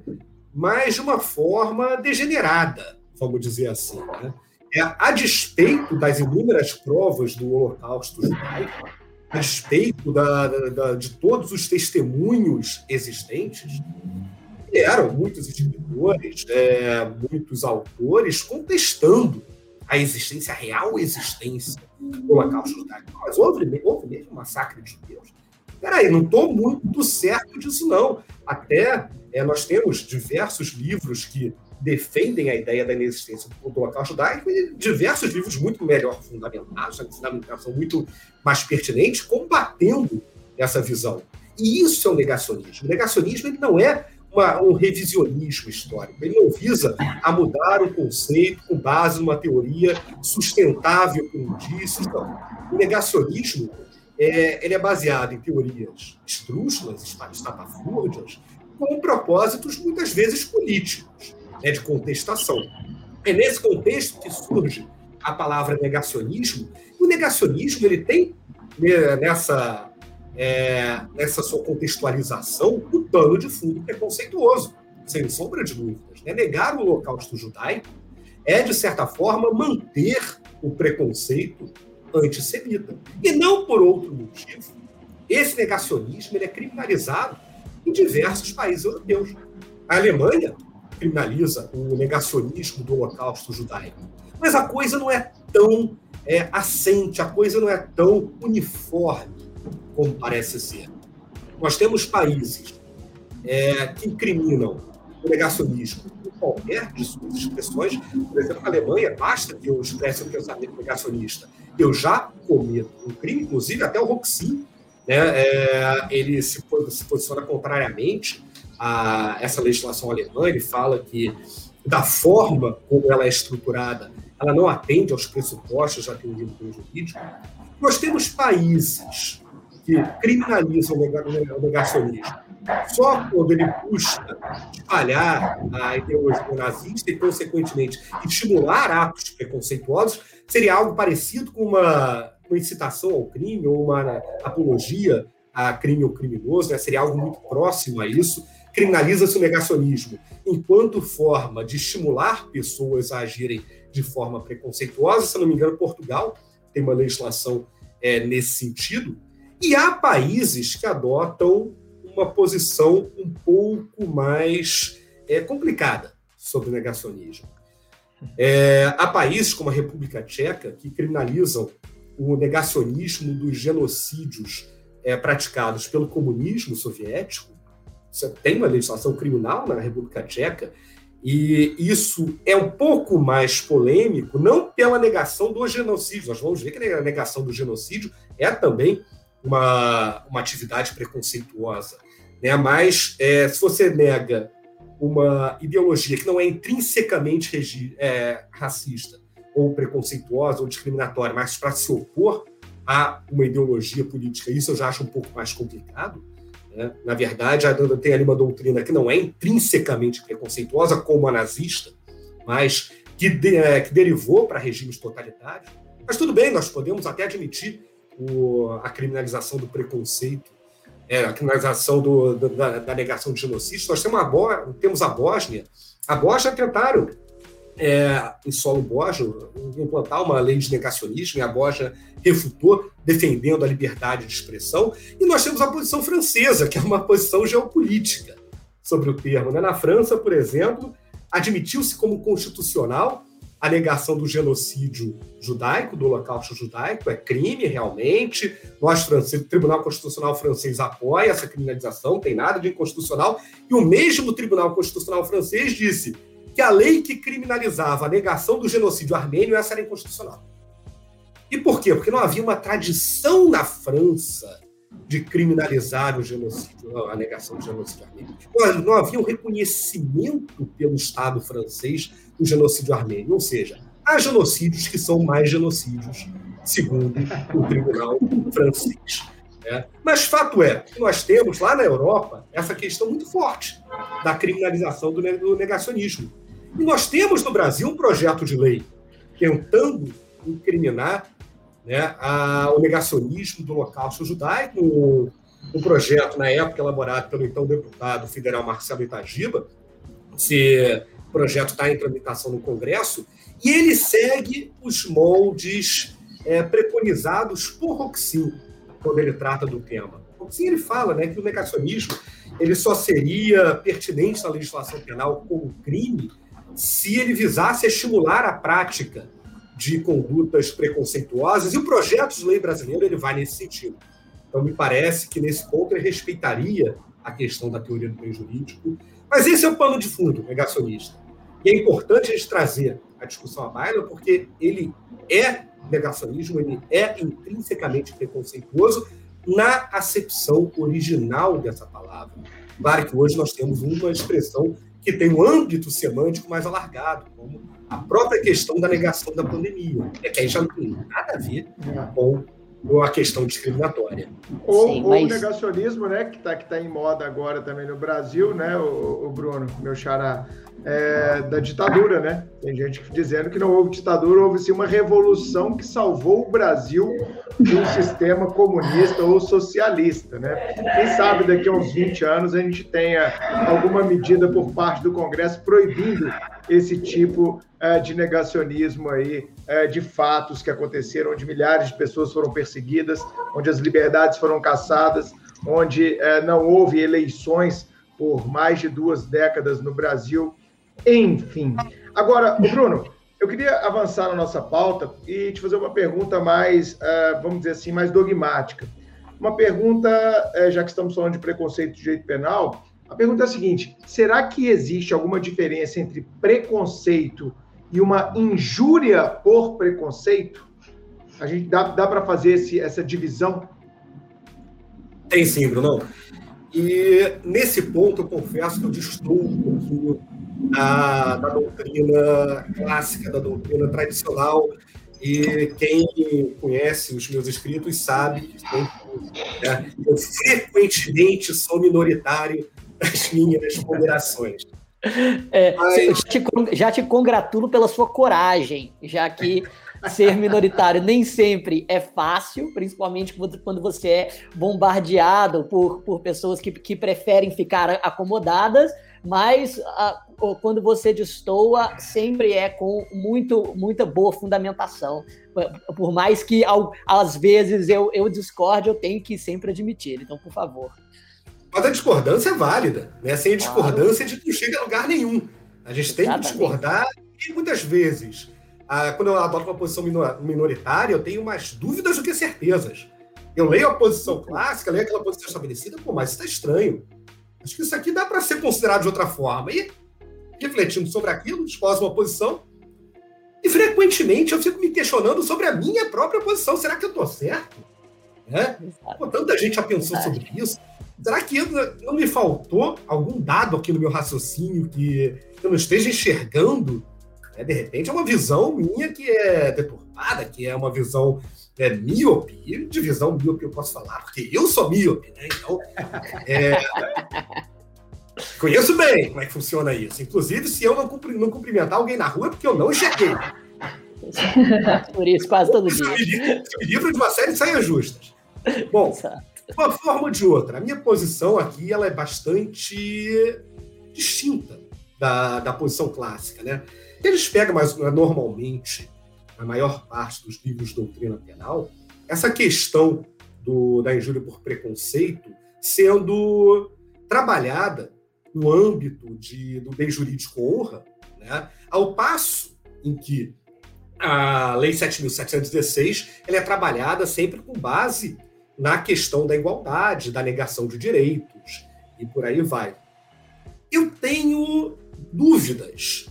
mas de uma forma degenerada, vamos dizer assim. Né? É, a despeito das inúmeras provas do Holocausto judaico, a despeito da, da, de todos os testemunhos existentes, eram muitos escritores, é, muitos autores contestando a existência, a real existência do Holocausto judaico. Mas houve, houve mesmo um massacre de judeus. Peraí, não estou muito certo disso, não. Até é, nós temos diversos livros que defendem a ideia da inexistência do holocausto judaico e diversos livros muito melhor fundamentados, uma fundamentação muito mais pertinente, combatendo essa visão. E isso é o negacionismo. O negacionismo ele não é uma, um revisionismo histórico, ele não visa a mudar o conceito com base numa teoria sustentável com indícios, não. O negacionismo é, ele é baseado em teorias estrúxulas, estapafúrdias, com propósitos muitas vezes políticos, né, de contestação. É nesse contexto que surge a palavra negacionismo. O negacionismo ele tem né, nessa, é, nessa sua contextualização um pano de fundo preconceituoso, sem sombra de dúvidas. Né? Negar o holocausto judaico é, de certa forma, manter o preconceito antissemita. E não por outro motivo. Esse negacionismo ele é criminalizado em diversos países europeus. A Alemanha criminaliza o negacionismo do Holocausto judaico. Mas a coisa não é tão é, assente, a coisa não é tão uniforme como parece ser. Nós temos países é, que incriminam o negacionismo em qualquer de suas expressões. Por exemplo, na Alemanha, basta que eu expresse um pensamento negacionista. Eu já cometo um crime, inclusive até o Roxin, né, é, ele se, se posiciona contrariamente a essa legislação alemã, ele fala que da forma como ela é estruturada, ela não atende aos pressupostos teoria do jurídico. Nós temos países que criminalizam o negacionismo só quando ele busca espalhar a ideologia nazista e, consequentemente, estimular atos preconceituosos, seria algo parecido com uma, uma incitação ao crime ou uma apologia a crime ou criminoso, né? seria algo muito próximo a isso. Criminaliza-se o negacionismo enquanto forma de estimular pessoas a agirem de forma preconceituosa. Se não me engano, Portugal tem uma legislação é, nesse sentido. E há países que adotam uma posição um pouco mais é, complicada sobre o negacionismo. É, há países como a República Tcheca que criminalizam o negacionismo dos genocídios é, praticados pelo comunismo soviético. Você tem uma legislação criminal na República Tcheca e isso é um pouco mais polêmico, não pela negação do genocídio. Nós vamos ver que a negação do genocídio é também uma, uma atividade preconceituosa. Né? Mas é, se você nega uma ideologia que não é intrinsecamente é, racista, ou preconceituosa, ou discriminatória, mas para se opor a uma ideologia política, isso eu já acho um pouco mais complicado. Né? Na verdade, tem ali uma doutrina que não é intrinsecamente preconceituosa, como a nazista, mas que, de, é, que derivou para regimes totalitários. Mas tudo bem, nós podemos até admitir o, a criminalização do preconceito, é, a criminalização do, da, da, negação de genocídio. Nós temos, uma, temos a Bósnia. A Bósnia tentaram, é, em solo bósnio, implantar uma lei de negacionismo, e a Bósnia refutou, defendendo a liberdade de expressão. E nós temos a posição francesa, que é uma posição geopolítica sobre o termo. Né? Na França, por exemplo, admitiu-se como constitucional a negação do genocídio judaico, do holocausto judaico, é crime realmente. Nós, o Tribunal Constitucional francês apoia essa criminalização, tem nada de inconstitucional. E o mesmo Tribunal Constitucional francês disse que a lei que criminalizava a negação do genocídio armênio essa era inconstitucional. E por quê? Porque não havia uma tradição na França de criminalizar o genocídio, a negação do genocídio armênio. Não, não havia um reconhecimento pelo Estado francês do genocídio armênio. Ou seja, há genocídios que são mais genocídios, segundo o tribunal francês. Né? Mas fato é que nós temos lá na Europa essa questão muito forte da criminalização do negacionismo. E nós temos no Brasil um projeto de lei tentando incriminar né, a, o negacionismo do Holocausto judaico, um, projeto, na época, elaborado pelo então deputado federal Marcelo Itagiba, se o projeto está em tramitação no Congresso, e ele segue os moldes é, preconizados por Roxin, quando ele trata do tema. Roxin ele fala né, que o negacionismo ele só seria pertinente na legislação penal como crime se ele visasse estimular a prática de condutas preconceituosas, e o projeto de lei brasileiro ele vai nesse sentido. Então, me parece que nesse ponto ele respeitaria a questão da teoria do bem jurídico, mas esse é o pano de fundo negacionista. E é importante a gente trazer a discussão à baila, porque ele é negacionismo, ele é intrinsecamente preconceituoso na acepção original dessa palavra. Claro que hoje nós temos uma expressão que tem um âmbito semântico mais alargado, como a própria questão da negação da pandemia, é que aí já não tem nada a ver com a questão discriminatória. Ou, Sim, mas... ou o negacionismo, né, que está que tá em moda agora também no Brasil, né, o, o Bruno, meu xará, é, da ditadura, né? Tem gente dizendo que não houve ditadura, houve sim uma revolução que salvou o Brasil de um sistema comunista ou socialista, né? Quem sabe daqui a uns 20 anos a gente tenha alguma medida por parte do Congresso proibindo esse tipo é, de negacionismo aí, é, de fatos que aconteceram, onde milhares de pessoas foram perseguidas, onde as liberdades foram caçadas, onde é, não houve eleições por mais de duas décadas no Brasil. Enfim. Agora, Bruno, eu queria avançar na nossa pauta e te fazer uma pergunta mais, uh, vamos dizer assim, mais dogmática. Uma pergunta, uh, já que estamos falando de preconceito de direito penal, a pergunta é a seguinte: será que existe alguma diferença entre preconceito e uma injúria por preconceito? A gente dá, dá para fazer esse, essa divisão? Tem sim, Bruno. E nesse ponto eu confesso que eu destruo um pouquinho da, da doutrina clássica, da doutrina tradicional. E quem conhece os meus escritos sabe que né, eu frequentemente sou minoritário nas minhas ponderações. É, Mas... já, te, já te congratulo pela sua coragem, já que ser minoritário nem sempre é fácil, principalmente quando você é bombardeado por, por pessoas que, que preferem ficar acomodadas, mas a, quando você destoa, sempre é com muito, muita boa fundamentação. Por mais que às vezes eu, eu discorde, eu tenho que sempre admitir. Então, por favor. Mas a discordância é válida. Né? Sem a discordância, a gente não chega a lugar nenhum. A gente tem Exatamente. que discordar e muitas vezes, quando eu adoto uma posição minoritária, eu tenho mais dúvidas do que certezas. Eu leio a posição clássica, leio aquela posição estabelecida, pô, mas isso está estranho. Acho que isso aqui dá para ser considerado de outra forma. E refletindo sobre aquilo, esposo uma posição. E frequentemente eu fico me questionando sobre a minha própria posição. Será que eu estou certo? Né? Pô, tanta gente já pensou sobre isso. Será que não me faltou algum dado aqui no meu raciocínio que eu não esteja enxergando? É, de repente é uma visão minha que é deturpada, que é uma visão é, míope. De visão míope eu posso falar, porque eu sou míope, né? Então, é, Conheço bem como é que funciona isso. Inclusive, se eu não, cumpri, não cumprimentar alguém na rua, é porque eu não enxerguei. Por isso, quase todo dia. Me livro de uma série de saias justas. Bom, de uma forma ou de outra, a minha posição aqui ela é bastante distinta da, da posição clássica. Né? Eles pegam, mas normalmente, na maior parte dos livros de doutrina penal, essa questão do, da injúria por preconceito sendo trabalhada no âmbito de, do bem jurídico honra, né? ao passo em que a Lei 7.716 ela é trabalhada sempre com base na questão da igualdade, da negação de direitos, e por aí vai. Eu tenho dúvidas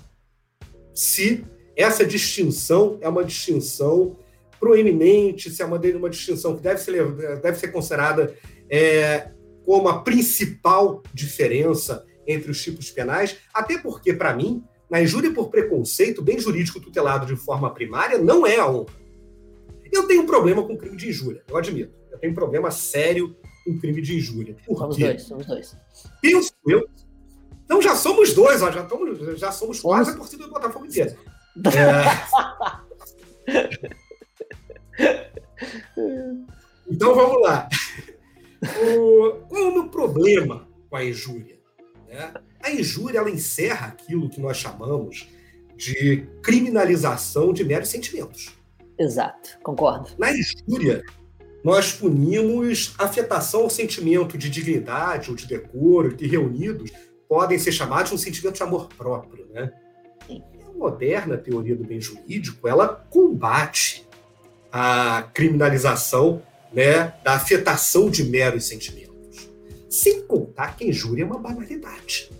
se essa distinção é uma distinção proeminente, se é uma, uma distinção que deve ser, deve ser considerada é, como a principal diferença entre os tipos penais, até porque, para mim, na injúria por preconceito, bem jurídico tutelado de forma primária, não é a honra. Eu tenho um problema com crime de injúria, eu admito. Eu tenho um problema sério com crime de injúria. Por somos quê? dois, somos dois. Penso eu. Então já somos dois, ó, já, estamos, já somos quase a torcida do Botafogo inteira. É... então vamos lá. O, qual é o meu problema com a injúria? Né? A injúria ela encerra aquilo que nós chamamos de criminalização de meros sentimentos. Exato, concordo. Na injúria, nós punimos afetação ao sentimento de dignidade ou de decoro, que reunidos podem ser chamados de um sentimento de amor próprio. Né? Sim. A moderna teoria do bem jurídico ela combate a criminalização né, da afetação de meros sentimentos. Sem contar que a injúria é uma banalidade.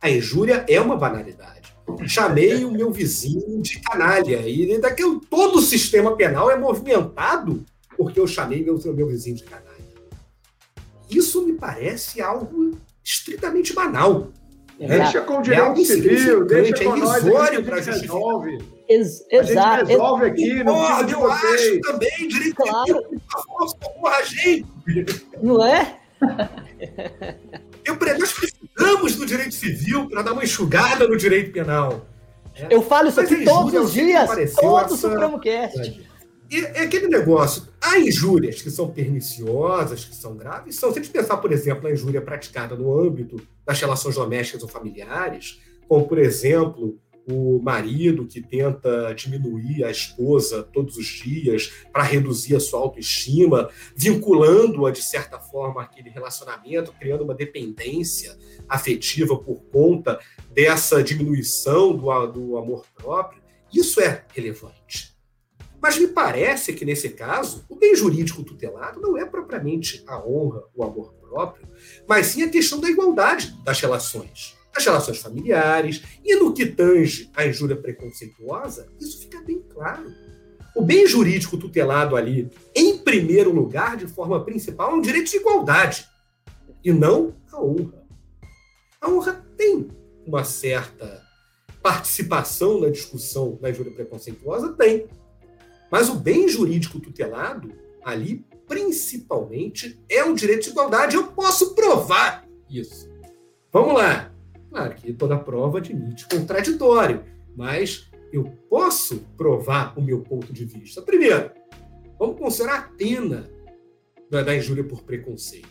A injúria é uma banalidade. Chamei o meu vizinho de canalha. E daqui todo o sistema penal é movimentado porque eu chamei meu, meu vizinho de canalha. Isso me parece algo estritamente banal. Né? Deixa com o direito é civil, deixa com é nós, a gente resolve. Ex exato. A gente resolve aqui, não Porra, precisa de eu acho também, direito claro. civil, por favor, socorra a gente. Não é? Eu, nós precisamos do direito civil para dar uma enxugada no direito penal. Né? Eu falo isso aqui todos os dias, todo o Supremo Cast. E é aquele negócio, há injúrias que são perniciosas, que são graves, são, se a gente pensar, por exemplo, na injúria praticada no âmbito das relações domésticas ou familiares, como, por exemplo, o marido que tenta diminuir a esposa todos os dias para reduzir a sua autoestima, vinculando-a de certa forma àquele relacionamento, criando uma dependência afetiva por conta dessa diminuição do, do amor próprio, isso é relevante. Mas me parece que, nesse caso, o bem jurídico tutelado não é propriamente a honra, o amor próprio, mas sim a questão da igualdade das relações as relações familiares, e no que tange a injúria preconceituosa, isso fica bem claro. O bem jurídico tutelado ali, em primeiro lugar, de forma principal, é um direito de igualdade, e não a honra. A honra tem uma certa participação na discussão da injúria preconceituosa? Tem. Mas o bem jurídico tutelado, ali, principalmente, é um direito de igualdade. Eu posso provar isso. Vamos lá. Claro que toda prova admite contraditório, mas eu posso provar o meu ponto de vista. Primeiro, vamos considerar a pena da, injúria por preconceito.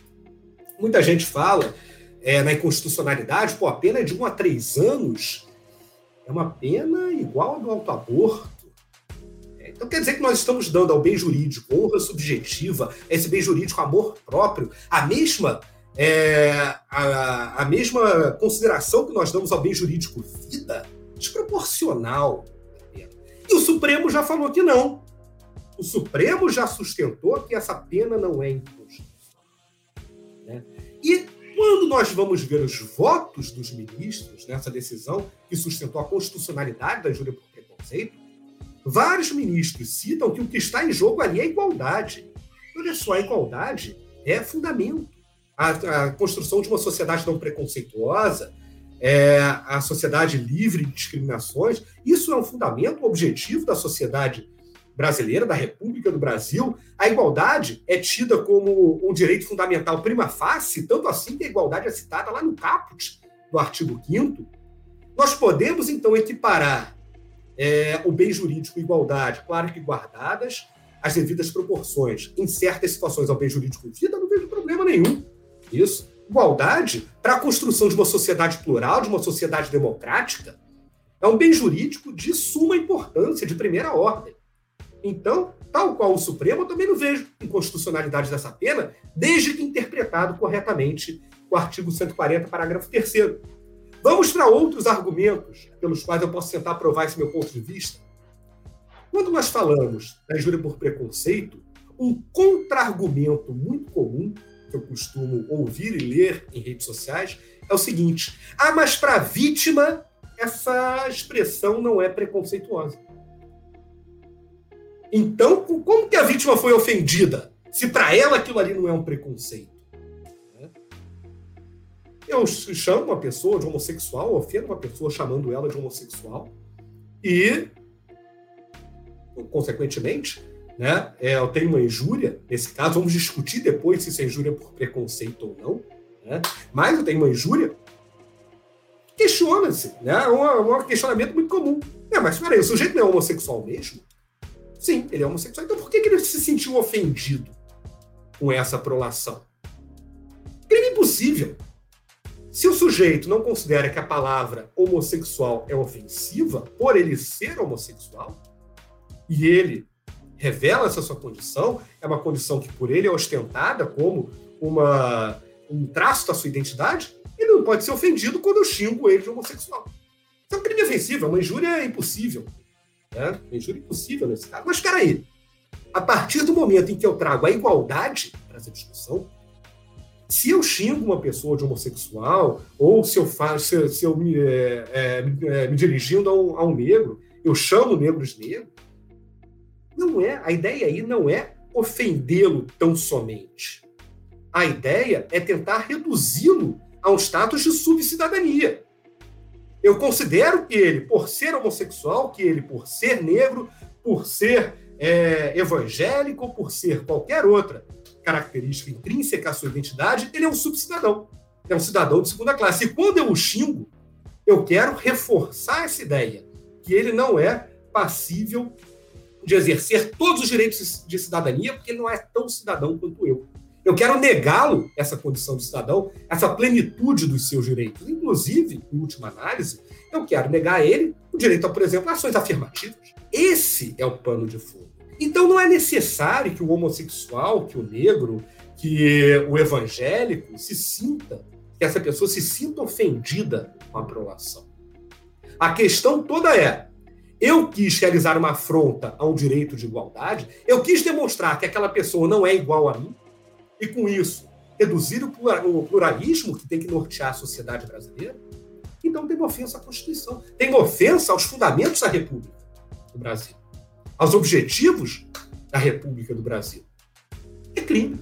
Muita gente fala é, na inconstitucionalidade, pô, a pena é de um a três anos, é uma pena igual ao do auto-aborto. É, então quer dizer que nós estamos dando ao bem jurídico honra subjetiva, esse bem jurídico amor próprio, a mesma é, a, a mesma consideração que nós damos ao bem jurídico vida desproporcional. E o Supremo já falou que não. O Supremo já sustentou que essa pena não é inconstitucional. Né? E quando nós vamos ver os votos dos ministros nessa decisão que sustentou a constitucionalidade da júria por preconceito, vários ministros citam que o que está em jogo ali é a igualdade. Olha só, a igualdade é fundamento a, a construção de uma sociedade não preconceituosa, é, a sociedade livre de discriminações. Isso é um fundamento, um objetivo da sociedade brasileira, da República do Brasil. A igualdade é tida como um direito fundamental prima facie, tanto assim que a igualdade é citada lá no caput do artigo 5 Nós podemos, então, equiparar é, o bem jurídico e igualdade, claro que guardadas as devidas proporções, em certas situações ao bem jurídico vida, não vejo problema nenhum. Isso. Igualdade para a construção de uma sociedade plural, de uma sociedade democrática, é um bem jurídico de suma importância, de primeira ordem. Então, tal qual o Supremo, eu também não vejo inconstitucionalidade dessa pena, desde que interpretado corretamente o artigo 140, parágrafo 3. Vamos para outros argumentos pelos quais eu posso tentar provar esse meu ponto de vista. Quando nós falamos da injúria por preconceito, um contra-argumento muito comum que eu costumo ouvir e ler em redes sociais é o seguinte: ah, mas para a vítima essa expressão não é preconceituosa. Então, como que a vítima foi ofendida? Se para ela aquilo ali não é um preconceito. Né? Eu chamo uma pessoa de homossexual, ofendo uma pessoa chamando ela de homossexual, e, consequentemente, né? É, eu tenho uma injúria, nesse caso, vamos discutir depois se isso é injúria por preconceito ou não, né? mas eu tenho uma injúria, questiona-se, né? É um, um questionamento muito comum. É, mas peraí, o sujeito não é homossexual mesmo? Sim, ele é homossexual. Então por que, que ele se sentiu ofendido com essa prolação? Crime impossível. Se o sujeito não considera que a palavra homossexual é ofensiva por ele ser homossexual, e ele revela essa sua condição, é uma condição que por ele é ostentada como uma, um traço da sua identidade, ele não pode ser ofendido quando eu xingo ele de homossexual. Isso é um crime ofensivo, é uma injúria impossível. Né? Uma injúria impossível nesse caso. Mas, cara aí, a partir do momento em que eu trago a igualdade para essa discussão, se eu xingo uma pessoa de homossexual, ou se eu faço, se, eu me, é, é, é, me dirigindo a um, a um negro, eu chamo negros de negro, não é, a ideia aí não é ofendê-lo tão somente. A ideia é tentar reduzi-lo a um status de subcidadania. Eu considero que ele, por ser homossexual, que ele, por ser negro, por ser é, evangélico, por ser qualquer outra característica intrínseca à sua identidade, ele é um subcidadão. É um cidadão de segunda classe. E quando eu o xingo, eu quero reforçar essa ideia, que ele não é passível de exercer todos os direitos de cidadania, porque ele não é tão cidadão quanto eu. Eu quero negá-lo essa condição de cidadão, essa plenitude dos seus direitos. Inclusive, em última análise, eu quero negar a ele o direito a, por exemplo, ações afirmativas. Esse é o pano de fundo. Então não é necessário que o homossexual, que o negro, que o evangélico se sinta, que essa pessoa se sinta ofendida com a prolação. A questão toda é: eu quis realizar uma afronta a um direito de igualdade, eu quis demonstrar que aquela pessoa não é igual a mim, e com isso reduzir o pluralismo que tem que nortear a sociedade brasileira. Então tem ofensa à Constituição, tem ofensa aos fundamentos da República do Brasil, aos objetivos da República do Brasil. É crime.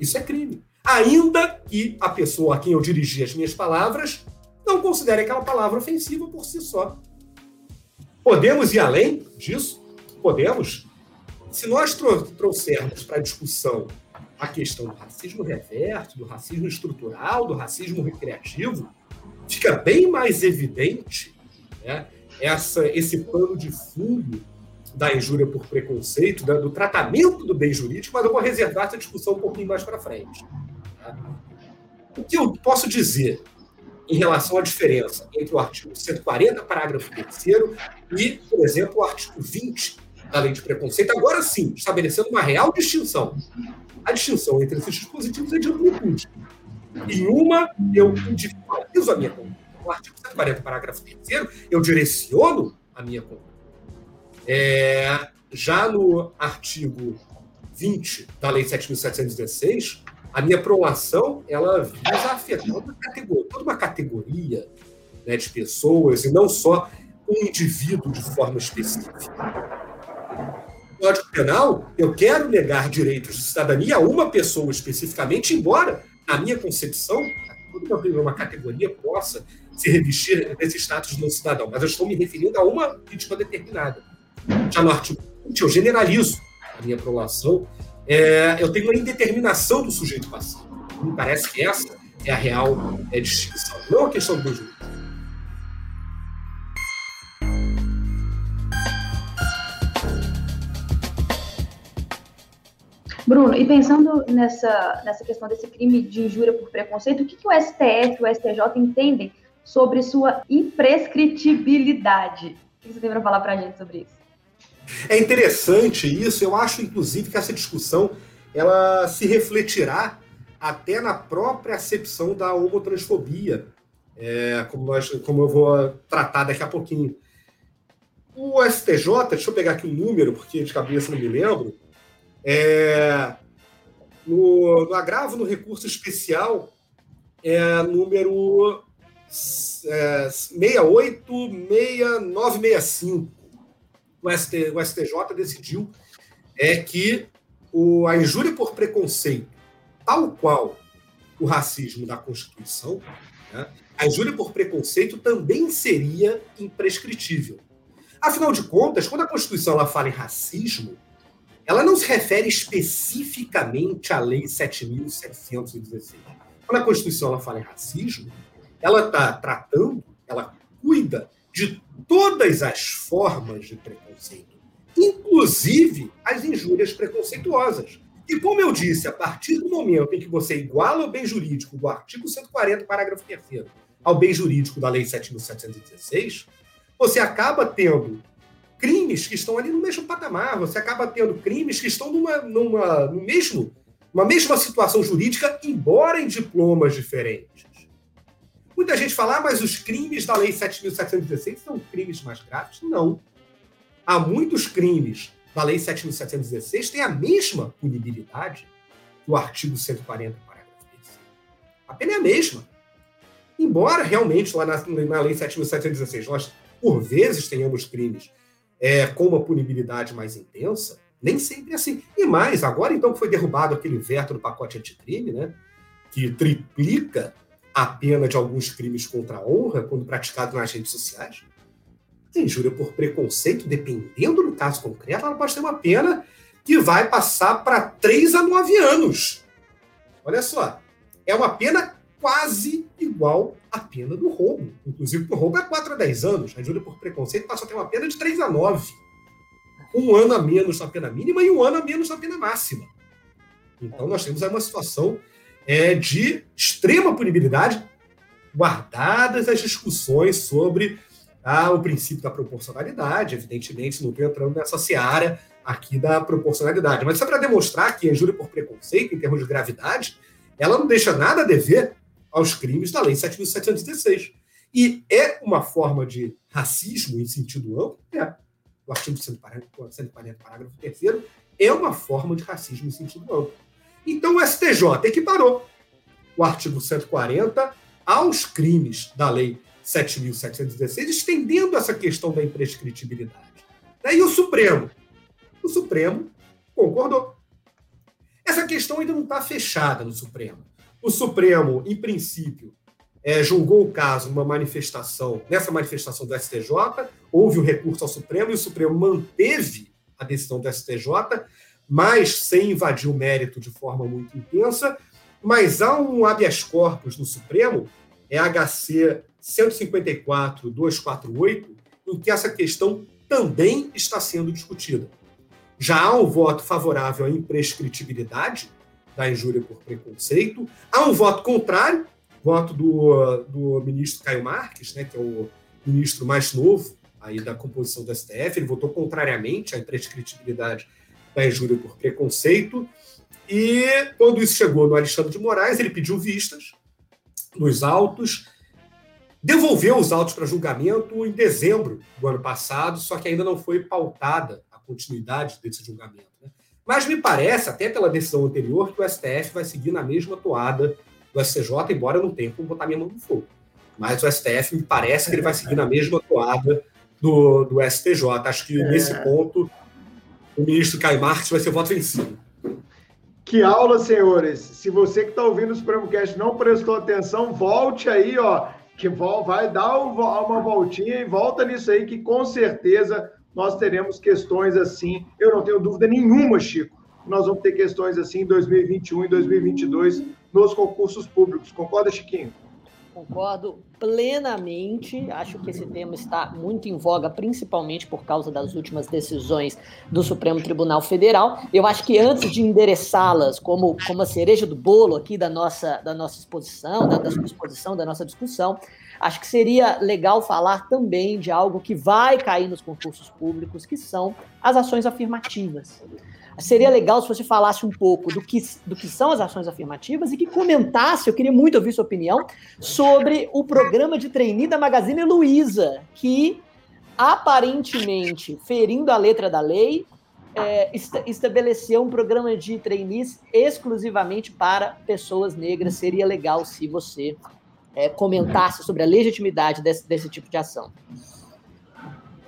Isso é crime. Ainda que a pessoa a quem eu dirigi as minhas palavras não considere aquela palavra ofensiva por si só. Podemos ir além disso? Podemos. Se nós trouxermos para a discussão a questão do racismo reverso, do racismo estrutural, do racismo recreativo, fica bem mais evidente né, essa, esse pano de fundo da injúria por preconceito, né, do tratamento do bem jurídico, mas eu vou reservar essa discussão um pouquinho mais para frente. Tá? O que eu posso dizer em relação à diferença entre o artigo 140, parágrafo 3 e, por exemplo, o artigo 20 da lei de preconceito, agora sim, estabelecendo uma real distinção a distinção entre esses dispositivos é de amplitude. Em uma, eu individualizo a minha conduta. No artigo 140, parágrafo 3 eu direciono a minha conduta. É, já no artigo 20 da Lei 7.716, a minha prolação ela visa afetar toda uma categoria né, de pessoas e não só um indivíduo de forma específica. Código Penal, eu quero negar direitos de cidadania a uma pessoa especificamente, embora, na minha concepção, toda uma categoria possa se revestir desse status de não cidadão, mas eu estou me referindo a uma vítima determinada. Já no artigo 20, eu generalizo a minha prolação, é, eu tenho a indeterminação do sujeito passivo. Me parece que essa é a real é, distinção, não a questão do jurídico. Bruno, e pensando nessa, nessa questão desse crime de injúria por preconceito, o que, que o STF e o STJ entendem sobre sua imprescritibilidade? O que você tem para falar para a gente sobre isso? É interessante isso. Eu acho, inclusive, que essa discussão ela se refletirá até na própria acepção da homotransfobia, é, como, nós, como eu vou tratar daqui a pouquinho. O STJ, deixa eu pegar aqui um número, porque de cabeça não me lembro, é, no, no, agravo no recurso especial, é número é, 686965. O, ST, o STJ decidiu é que o, a injúria por preconceito, tal qual o racismo da Constituição, né, a injúria por preconceito também seria imprescritível. Afinal de contas, quando a Constituição ela fala em racismo, ela não se refere especificamente à Lei 7.716. Quando a Constituição ela fala em racismo, ela está tratando, ela cuida de todas as formas de preconceito, inclusive as injúrias preconceituosas. E como eu disse, a partir do momento em que você iguala o bem jurídico do artigo 140, parágrafo 3 ao bem jurídico da Lei 7.716, você acaba tendo crimes que estão ali no mesmo patamar. Você acaba tendo crimes que estão numa, numa, no mesmo, uma mesma situação jurídica, embora em diplomas diferentes. Muita gente fala, ah, mas os crimes da Lei 7.716 são crimes mais graves? Não. Há muitos crimes da Lei 7.716 que têm a mesma punibilidade que o artigo 140, parágrafo 3. A pena é a mesma. Embora realmente lá na, na Lei 7.716 nós, por vezes, tenhamos crimes é, com uma punibilidade mais intensa, nem sempre é assim. E mais, agora então que foi derrubado aquele veto do pacote anticrime, né, que triplica a pena de alguns crimes contra a honra quando praticado nas redes sociais, a injúria por preconceito, dependendo do caso concreto, ela pode ter uma pena que vai passar para 3 a 9 anos. Olha só, é uma pena quase igual à pena do roubo. Inclusive, o roubo é 4 a 10 anos. A injúria por preconceito passa a ter uma pena de 3 a 9. Um ano a menos na pena mínima e um ano a menos na pena máxima. Então, nós temos aí uma situação é, de extrema punibilidade, guardadas as discussões sobre ah, o princípio da proporcionalidade, evidentemente, não estou entrando nessa seara aqui da proporcionalidade, mas só para demonstrar que a injúria por preconceito, em termos de gravidade, ela não deixa nada a dever aos crimes da Lei 7.716. E é uma forma de racismo em sentido amplo? É. O artigo 140, 140 parágrafo 3 é uma forma de racismo em sentido amplo. Então o STJ equiparou o artigo 140 aos crimes da Lei 7.716, estendendo essa questão da imprescritibilidade. E o Supremo? O Supremo concordou. Essa questão ainda não está fechada no Supremo. O Supremo, em princípio, é, julgou o caso numa manifestação, nessa manifestação do STJ, houve um recurso ao Supremo e o Supremo manteve a decisão do STJ, mas sem invadir o mérito de forma muito intensa. Mas há um habeas corpus no Supremo, é HC 154-248, em que essa questão também está sendo discutida. Já há um voto favorável à imprescritibilidade da injúria por preconceito, há um voto contrário, voto do, do ministro Caio Marques, né, que é o ministro mais novo aí da composição do STF, ele votou contrariamente à imprescritibilidade da injúria por preconceito, e quando isso chegou no Alexandre de Moraes, ele pediu vistas nos autos, devolveu os autos para julgamento em dezembro do ano passado, só que ainda não foi pautada a continuidade desse julgamento. Né? Mas me parece, até pela decisão anterior, que o STF vai seguir na mesma toada do STJ, embora eu não tenha como botar minha mão no fogo. Mas o STF me parece que ele vai seguir na mesma toada do, do STJ. Acho que é. nesse ponto o ministro Caio Marques vai ser voto vencido. Que aula, senhores! Se você que está ouvindo o Supremocast não prestou atenção, volte aí, ó, que vai dar uma voltinha e volta nisso aí, que com certeza nós teremos questões assim. Eu não tenho dúvida nenhuma, Chico. Nós vamos ter questões assim em 2021 e 2022 nos concursos públicos. Concorda, Chiquinho? Concordo plenamente. Acho que esse tema está muito em voga, principalmente por causa das últimas decisões do Supremo Tribunal Federal. Eu acho que antes de endereçá-las como, como a cereja do bolo aqui da nossa, da nossa exposição, da, da sua exposição, da nossa discussão, acho que seria legal falar também de algo que vai cair nos concursos públicos, que são as ações afirmativas. Seria legal se você falasse um pouco do que, do que são as ações afirmativas e que comentasse, eu queria muito ouvir sua opinião, sobre o programa de trainee da Magazine Luiza, que aparentemente, ferindo a letra da lei, é, estabeleceu um programa de trainees exclusivamente para pessoas negras. Seria legal se você é, comentasse sobre a legitimidade desse, desse tipo de ação.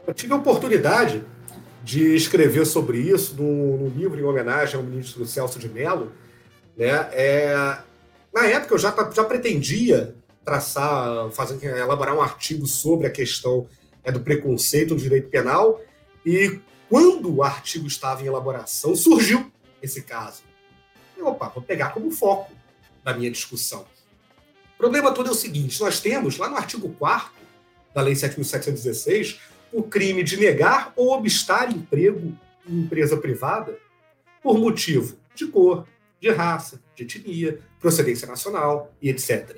Eu tive a oportunidade de escrever sobre isso num, livro em homenagem ao ministro Celso de Mello. Né? É, na época, eu já, já pretendia traçar, fazer, elaborar um artigo sobre a questão é, do preconceito no direito penal, e quando o artigo estava em elaboração, surgiu esse caso. E, opa, vou pegar como foco da minha discussão. O problema todo é o seguinte: nós temos, lá no artigo 4 da Lei 7.716, o crime de negar ou obstar emprego em empresa privada por motivo de cor, de raça, de etnia, procedência nacional e etc.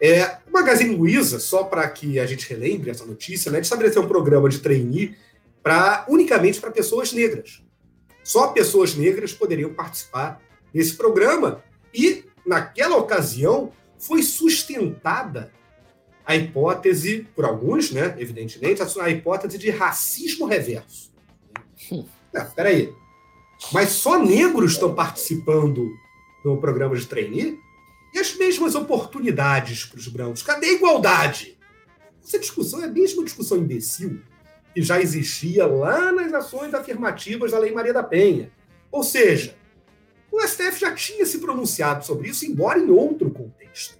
É, o Magazine Luiza, só para que a gente relembre essa notícia, né, estabeleceu um programa de trainee para unicamente para pessoas negras. Só pessoas negras poderiam participar desse programa e, naquela ocasião, foi sustentada a hipótese, por alguns, né, evidentemente, a hipótese de racismo reverso. Não, peraí. Mas só negros estão participando no programa de trainee? E as mesmas oportunidades para os brancos? Cadê a igualdade? Essa discussão é a mesma discussão imbecil que já existia lá nas ações afirmativas da Lei Maria da Penha. Ou seja, o STF já tinha se pronunciado sobre isso, embora em outro contexto.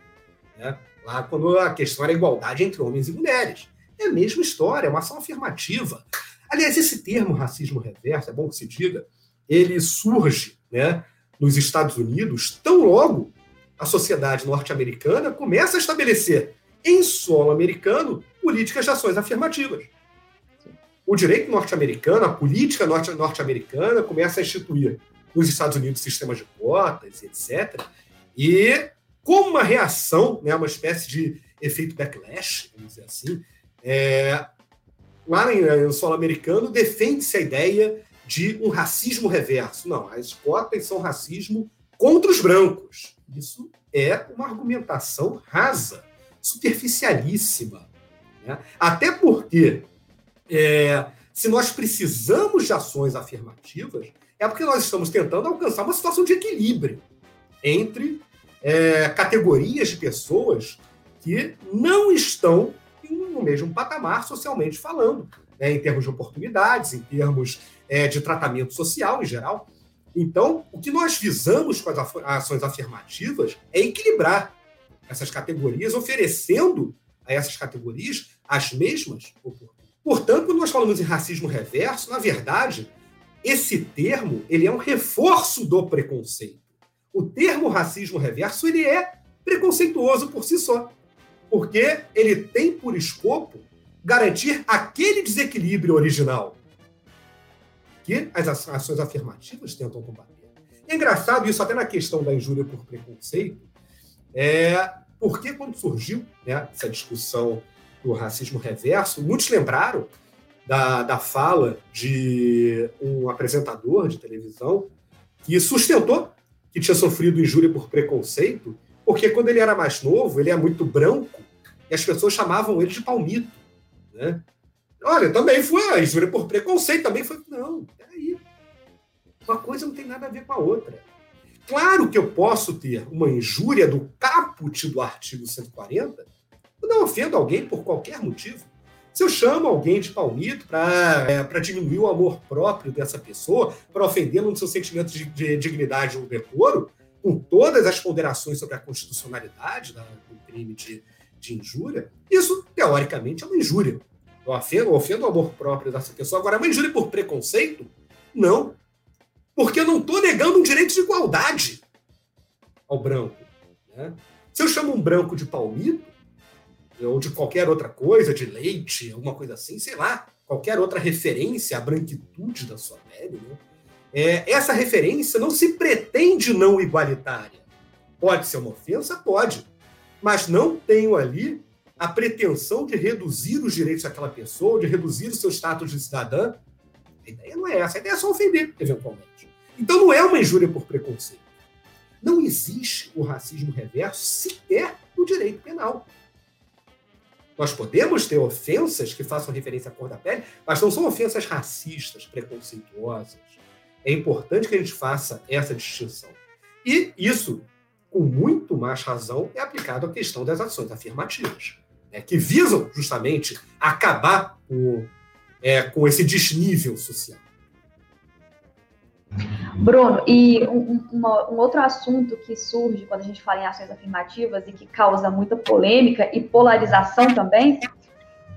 Né? Lá quando a questão era a igualdade entre homens e mulheres. É a mesma história, é uma ação afirmativa. Aliás, esse termo racismo reverso, é bom que se diga, ele surge né, nos Estados Unidos tão logo a sociedade norte-americana começa a estabelecer em solo americano políticas de ações afirmativas. O direito norte-americano, a política norte-americana começa a instituir nos Estados Unidos sistemas de cotas, etc. E como uma reação, né, uma espécie de efeito backlash, vamos dizer assim, é, lá no solo americano, defende-se a ideia de um racismo reverso. Não, as cotas são racismo contra os brancos. Isso é uma argumentação rasa, superficialíssima. Né? Até porque, é, se nós precisamos de ações afirmativas, é porque nós estamos tentando alcançar uma situação de equilíbrio entre é, categorias de pessoas que não estão no mesmo patamar socialmente falando, né, em termos de oportunidades, em termos é, de tratamento social em geral. Então, o que nós visamos com as ações afirmativas é equilibrar essas categorias, oferecendo a essas categorias as mesmas oportunidades. Portanto, quando nós falamos em racismo reverso, na verdade, esse termo ele é um reforço do preconceito. O termo racismo reverso ele é preconceituoso por si só porque ele tem por escopo garantir aquele desequilíbrio original que as ações afirmativas tentam combater. É engraçado isso até na questão da injúria por preconceito, é porque quando surgiu né, essa discussão do racismo reverso, muitos lembraram da, da fala de um apresentador de televisão que sustentou que tinha sofrido injúria por preconceito porque quando ele era mais novo, ele é muito branco, e as pessoas chamavam ele de palmito. Né? Olha, também foi injúria por preconceito, também foi. Não, peraí. Uma coisa não tem nada a ver com a outra. Claro que eu posso ter uma injúria do caput do artigo 140 eu não ofendo alguém por qualquer motivo. Se eu chamo alguém de palmito para é, diminuir o amor próprio dessa pessoa, para ofendê-lo no seu sentimento de, de dignidade ou decoro, com todas as ponderações sobre a constitucionalidade do crime de, de injúria, isso, teoricamente, é uma injúria. Eu ofendo, eu ofendo o amor próprio dessa pessoa. Agora, é uma injúria por preconceito? Não. Porque eu não estou negando um direito de igualdade ao branco. Né? Se eu chamo um branco de palmito, ou de qualquer outra coisa, de leite, alguma coisa assim, sei lá, qualquer outra referência à branquitude da sua pele, né? É, essa referência não se pretende não igualitária. Pode ser uma ofensa? Pode. Mas não tenho ali a pretensão de reduzir os direitos daquela pessoa, de reduzir o seu status de cidadã. A ideia não é essa. A ideia é só ofender, eventualmente. Então não é uma injúria por preconceito. Não existe o racismo reverso sequer no direito penal. Nós podemos ter ofensas que façam referência à cor da pele, mas não são ofensas racistas, preconceituosas, é importante que a gente faça essa distinção. E isso, com muito mais razão, é aplicado à questão das ações afirmativas, né, que visam justamente acabar com, é, com esse desnível social. Bruno, e um, uma, um, outro assunto que surge quando a gente fala em ações afirmativas e que causa muita polêmica e polarização também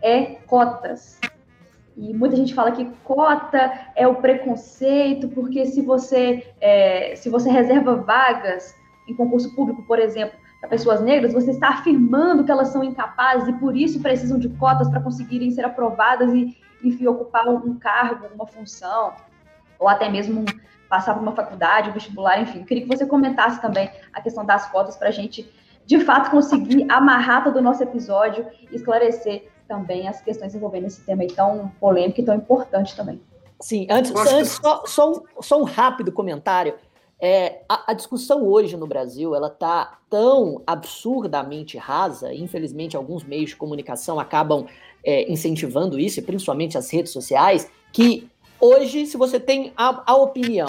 é cotas. E muita gente fala que cota é o preconceito, porque se você, é, se você reserva vagas em concurso público, por exemplo, para pessoas negras, você está afirmando que elas são incapazes e por isso precisam de cotas para conseguirem ser aprovadas e, enfim, ocupar um cargo, uma função, ou até mesmo passar por uma faculdade, um vestibular, enfim. Eu queria que você comentasse também a questão das cotas para a gente, de fato, conseguir amarrar todo o nosso episódio e esclarecer também as questões envolvendo esse tema aí tão polêmico e tão importante também. Sim, antes, antes só, só, um, só um rápido comentário. É, a, a, discussão hoje no Brasil ela está tão absurdamente rasa, infelizmente alguns meios de comunicação acabam é, incentivando isso, principalmente as redes sociais, que hoje, se você tem a, a opinião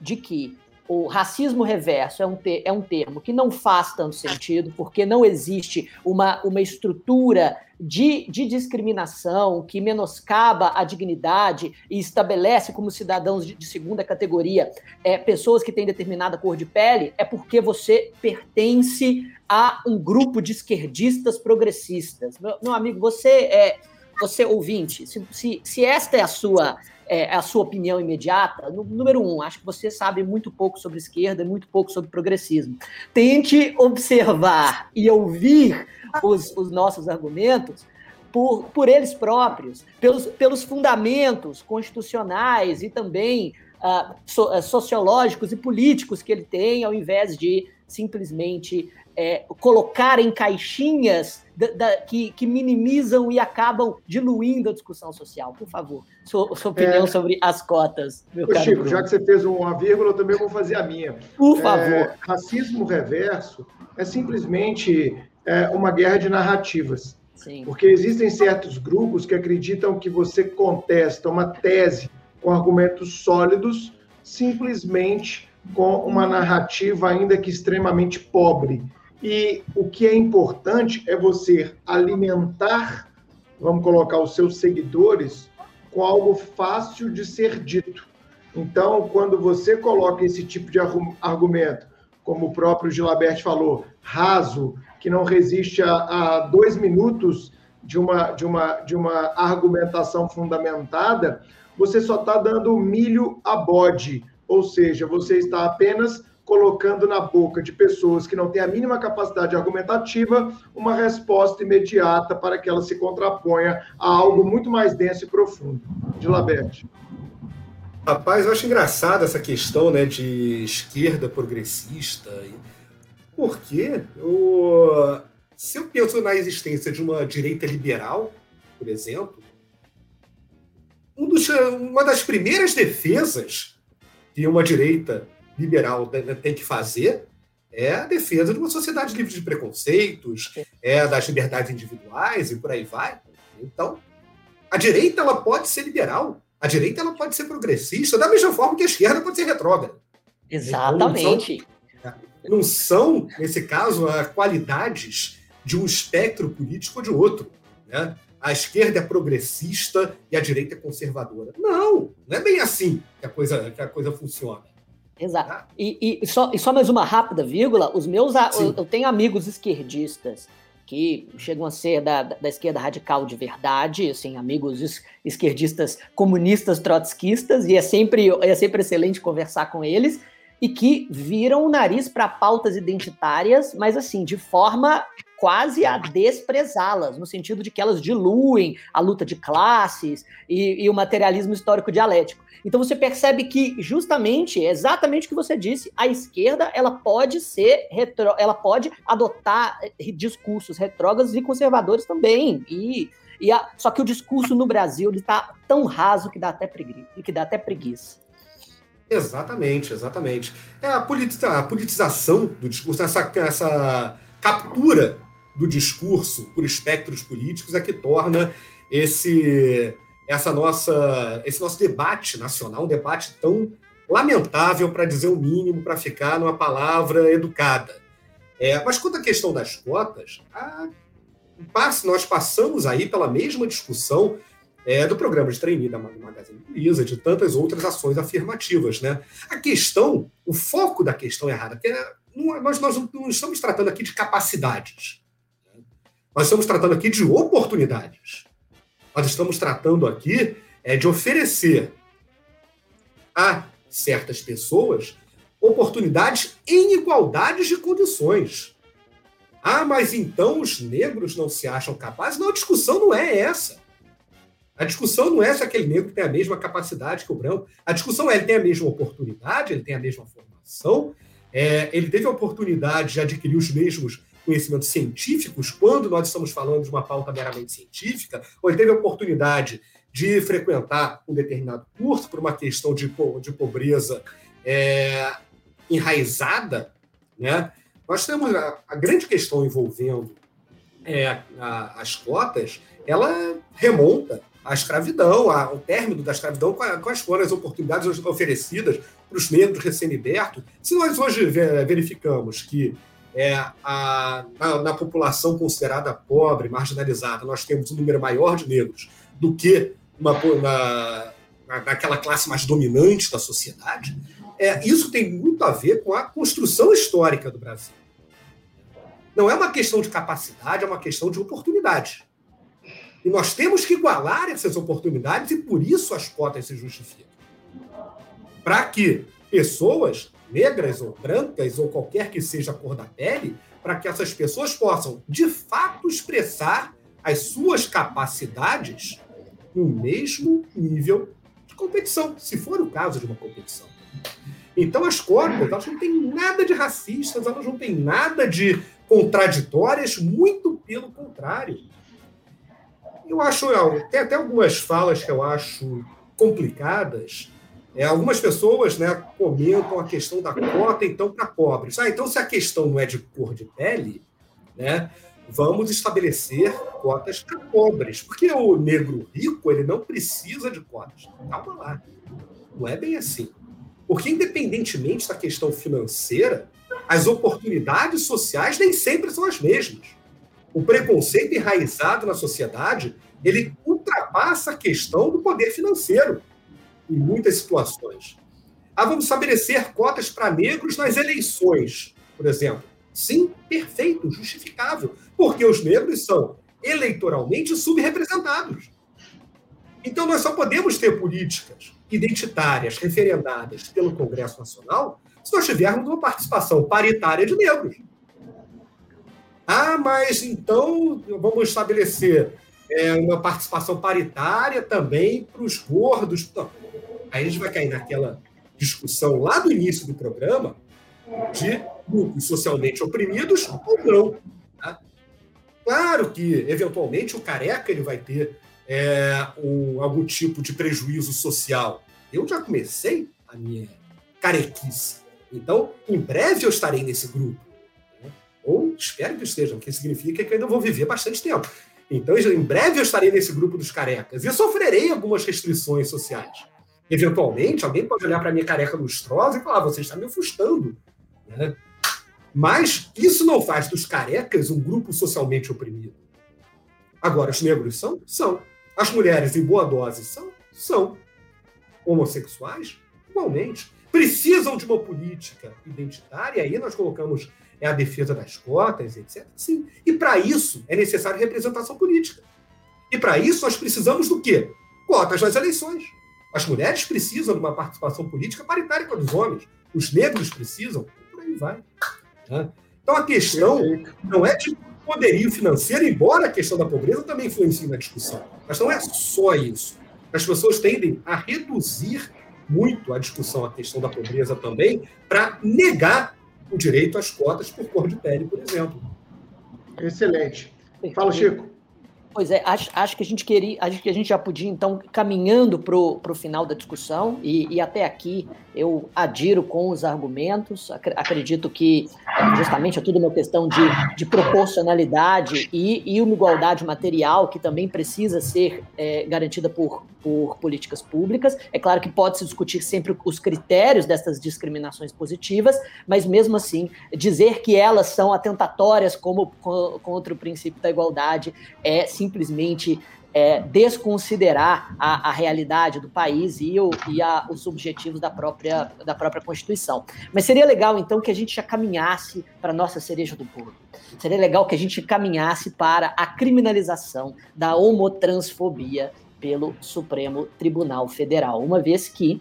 de que o racismo reverso é um, te, é um termo que não faz tanto sentido, porque não existe uma, uma estrutura de, de discriminação que menoscaba a dignidade e estabelece como cidadãos de, de segunda categoria é, pessoas que têm determinada cor de pele, é porque você pertence a um grupo de esquerdistas progressistas. Meu, meu amigo, você é. Você ouvinte, se, se, se esta é a sua é, a sua opinião imediata, número um, acho que você sabe muito pouco sobre esquerda muito pouco sobre progressismo. Tente observar e ouvir os, os nossos argumentos por, por eles próprios, pelos, pelos fundamentos constitucionais e também uh, so, uh, sociológicos e políticos que ele tem, ao invés de simplesmente é, colocar em caixinhas da, da, que, que, minimizam e acabam diluindo a discussão social. Por favor, sua, sua opinião é... sobre as cotas, meu Ô, Chico, Bruno. já que você fez uma vírgula, eu também vou fazer a minha. Por favor. É, racismo reverso é simplesmente é, uma guerra de narrativas. Sim. Porque existem certos grupos que acreditam que você contesta uma tese com argumentos sólidos simplesmente com uma narrativa ainda que extremamente pobre. E o que é importante é você alimentar, vamos colocar os seus seguidores, com algo fácil de ser dito. Então, quando você coloca esse tipo de argumento, como o próprio Gilabert falou, raso, que não resiste a, a dois minutos de uma, de, uma, de uma argumentação fundamentada, você só está dando milho a bode, ou seja, você está apenas colocando na boca de pessoas que não têm a mínima capacidade argumentativa uma resposta imediata para que ela se contraponha a algo muito mais denso e profundo. De Laberte. Rapaz, eu acho engraçado essa questão né, de esquerda progressista. Porque eu, se eu penso na existência de uma direita liberal, por exemplo, um dos, uma das primeiras defesas que uma direita liberal tem que fazer é a defesa de uma sociedade livre de preconceitos, é das liberdades individuais e por aí vai. Então, a direita ela pode ser liberal, a direita ela pode ser progressista, da mesma forma que a esquerda pode ser retrógrada. Exatamente. Então, não, são, não são, nesse caso, qualidades de um espectro político ou de outro. Né? a esquerda é progressista e a direita é conservadora. Não, não é bem assim que a coisa, que a coisa funciona. Exato. Tá? E, e, só, e só mais uma rápida vírgula: os meus. Eu, eu, tenho amigos esquerdistas que chegam a ser da, da esquerda radical de verdade, assim, amigos es, esquerdistas comunistas trotskistas, e é sempre, é sempre excelente conversar com eles, e que viram o nariz para pautas identitárias, mas assim, de forma quase a desprezá-las, no sentido de que elas diluem a luta de classes e, e, o materialismo histórico dialético. Então você percebe que justamente, exatamente o que você disse, a esquerda ela pode ser retro, ela pode adotar eh, discursos retrógrados e conservadores também. E, e a, só que o discurso no Brasil está tão raso que dá até preguiça, que dá até preguiça. Exatamente, exatamente. É a, politiza, a politização do discurso, essa, essa captura do discurso por espectros políticos é que torna esse essa nossa esse nosso debate nacional um debate tão lamentável para dizer o mínimo para ficar numa palavra educada é, mas quanto à questão das cotas a, nós passamos aí pela mesma discussão é, do programa de trainee da Magazine Luiza, de tantas outras ações afirmativas. Né? A questão, o foco da questão errada, que é, não, nós, nós não estamos tratando aqui de capacidades. Nós estamos tratando aqui de oportunidades. Nós estamos tratando aqui é, de oferecer a certas pessoas oportunidades em igualdade de condições. Ah, mas então os negros não se acham capazes? Não, a discussão não é essa. A discussão não é se aquele negro tem a mesma capacidade que o branco. A discussão é ele tem a mesma oportunidade, ele tem a mesma formação, é, ele teve a oportunidade de adquirir os mesmos conhecimentos científicos, quando nós estamos falando de uma pauta meramente científica, ou ele teve a oportunidade de frequentar um determinado curso por uma questão de, de pobreza é, enraizada, né? nós temos a, a grande questão envolvendo é, a, as cotas, ela remonta à escravidão, ao término da escravidão, quais foram as oportunidades oferecidas para os negros recém-libertos. Se nós hoje verificamos que é, a, na, na, população considerada pobre, marginalizada, nós temos um número maior de negros do que uma, na, naquela classe mais dominante da sociedade, é, isso tem muito a ver com a construção histórica do Brasil. Não é uma questão de capacidade, é uma questão de oportunidade. E nós temos que igualar essas oportunidades e por isso as cotas se justificam. Para que pessoas negras ou brancas ou qualquer que seja a cor da pele, para que essas pessoas possam, de fato, expressar as suas capacidades no mesmo nível de competição, se for o caso de uma competição. Então, as cotas, elas não têm nada de racistas, elas não têm nada de contraditórias, muito pelo contrário. Eu acho, tem até algumas falas que eu acho complicadas. É, algumas pessoas né, comentam a questão da cota, então, para pobres. Ah, então, se a questão não é de cor de pele, né, vamos estabelecer cotas para pobres, porque o negro rico ele não precisa de cotas. Calma lá. Não é bem assim. Porque, independentemente da questão financeira, as oportunidades sociais nem sempre são as mesmas. O preconceito enraizado na sociedade ele ultrapassa a questão do poder financeiro em muitas situações. Ah, vamos estabelecer cotas para negros nas eleições, por exemplo. Sim, perfeito, justificável, porque os negros são eleitoralmente subrepresentados. Então, nós só podemos ter políticas identitárias referendadas pelo Congresso Nacional se nós tivermos uma participação paritária de negros. Ah, mas então vamos estabelecer é, uma participação paritária também para os gordos. Aí a gente vai cair naquela discussão lá do início do programa de grupos socialmente oprimidos ou não. Tá? Claro que, eventualmente, o careca ele vai ter é, um, algum tipo de prejuízo social. Eu já comecei a minha carequice. Então, em breve eu estarei nesse grupo. Ou espero que esteja, porque significa que eu ainda vou viver bastante tempo. Então, em breve eu estarei nesse grupo dos carecas e sofrerei algumas restrições sociais. Eventualmente, alguém pode olhar para minha careca lustrosa e falar: você está me ofustando. Né? Mas isso não faz dos carecas um grupo socialmente oprimido. Agora, os negros são? São. As mulheres em boa dose são? São. Homossexuais? Igualmente. Precisam de uma política identitária, e aí nós colocamos é a defesa das cotas, etc. Sim. E para isso é necessário representação política. E para isso nós precisamos do quê? Cotas nas eleições. As mulheres precisam de uma participação política paritária com os homens. Os negros precisam. Por aí vai. Né? Então a questão não é de poderio financeiro, embora a questão da pobreza também influencie na discussão. Mas não é só isso. As pessoas tendem a reduzir muito a discussão, a questão da pobreza também, para negar o direito às cotas por cor de pele, por exemplo. Excelente. Fala, Chico. Pois é, acho, acho que a gente queria, acho que a gente já podia, então, caminhando para o final da discussão, e, e, até aqui eu adiro com os argumentos, acredito que justamente é tudo uma questão de, de proporcionalidade e, e uma igualdade material que também precisa ser é, garantida por, por políticas públicas. É claro que pode-se discutir sempre os critérios dessas discriminações positivas, mas mesmo assim, dizer que elas são atentatórias como contra o princípio da igualdade é simplesmente é, desconsiderar a, a, realidade do país e, o, e a, os objetivos da própria, da própria Constituição. Mas seria legal, então, que a gente já caminhasse para a nossa cereja do bolo. Seria legal que a gente caminhasse para a criminalização da homotransfobia pelo Supremo Tribunal Federal, uma vez que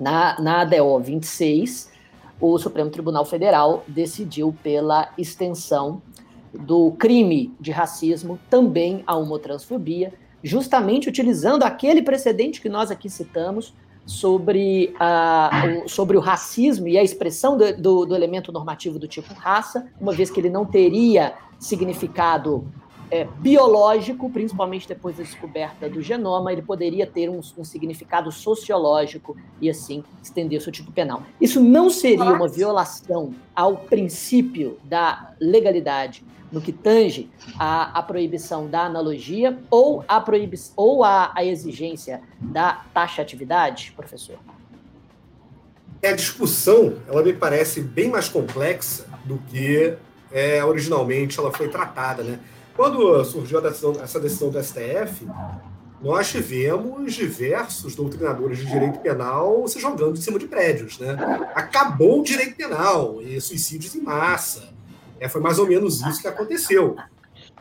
na, na ADO 26, o Supremo Tribunal Federal decidiu pela extensão do crime de racismo também à homotransfobia, justamente utilizando aquele precedente que nós aqui citamos sobre, uh, o, sobre o racismo e a expressão do, do, do, elemento normativo do tipo raça, uma vez que ele não teria significado é, biológico, principalmente depois da descoberta do genoma, ele poderia ter um, um significado sociológico e assim estender seu tipo penal. Isso não seria uma violação ao princípio da legalidade no que tange à, proibição da analogia ou a, proibi ou a, a exigência da taxatividade, professor? A discussão, ela me parece bem mais complexa do que é, originalmente ela foi tratada, né? Quando surgiu decisão, essa decisão do STF, nós tivemos diversos doutrinadores de direito penal se jogando em cima de prédios. Né? Acabou o direito penal e suicídios em massa. É, foi mais ou menos isso que aconteceu.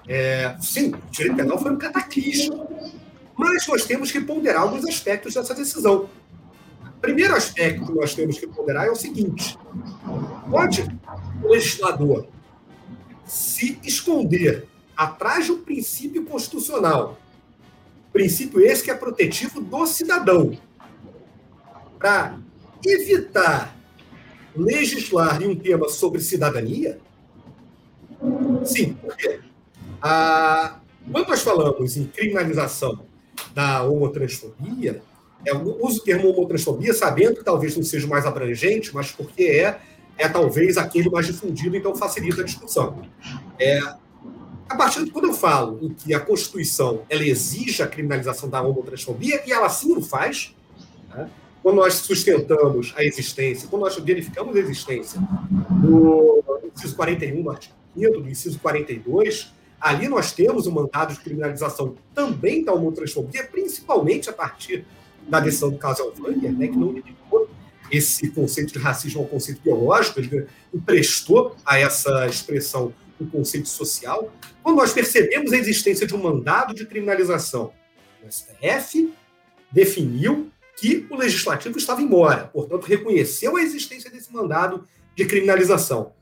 É, sim, o direito penal foi um cataclismo. Mas nós temos que ponderar alguns aspectos dessa decisão. O primeiro aspecto que nós temos que ponderar é o seguinte: pode o legislador se esconder atrás de um princípio constitucional, princípio esse que é protetivo do cidadão, para evitar legislar em um tema sobre cidadania? Sim, porque ah, quando nós falamos em criminalização da homotransfobia, é, eu uso o termo homotransfobia sabendo que talvez não seja mais abrangente, mas porque é, é talvez aquele mais difundido, então facilita a discussão. É, a partir de quando eu falo em que a Constituição ela exige a criminalização da homotransfobia, e ela sim o faz, né? quando nós sustentamos a existência, quando nós verificamos a existência do inciso 41, no artigo 5 do inciso 42, ali nós temos um mandado de criminalização também da homotransfobia, principalmente a partir da decisão do caso Alvanger, né, que não limitou esse conceito de racismo ao conceito biológico, ele emprestou a essa expressão um conceito social. Quando nós percebemos a existência de um mandado de criminalização, o STF definiu que o legislativo estava embora, portanto, reconheceu a existência desse mandado de criminalização.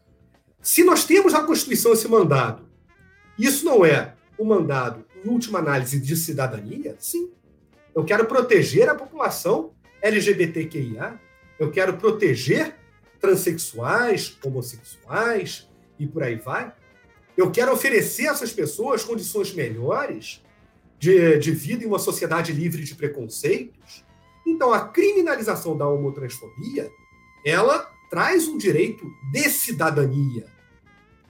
Se nós temos na Constituição esse mandado, isso não é um mandado, em última análise, de cidadania? Sim. Eu quero proteger a população LGBTQIA, eu quero proteger transexuais, homossexuais e por aí vai. Eu quero oferecer a essas pessoas condições melhores de, de vida em uma sociedade livre de preconceitos. Então, a criminalização da homotransfobia, ela traz um direito de cidadania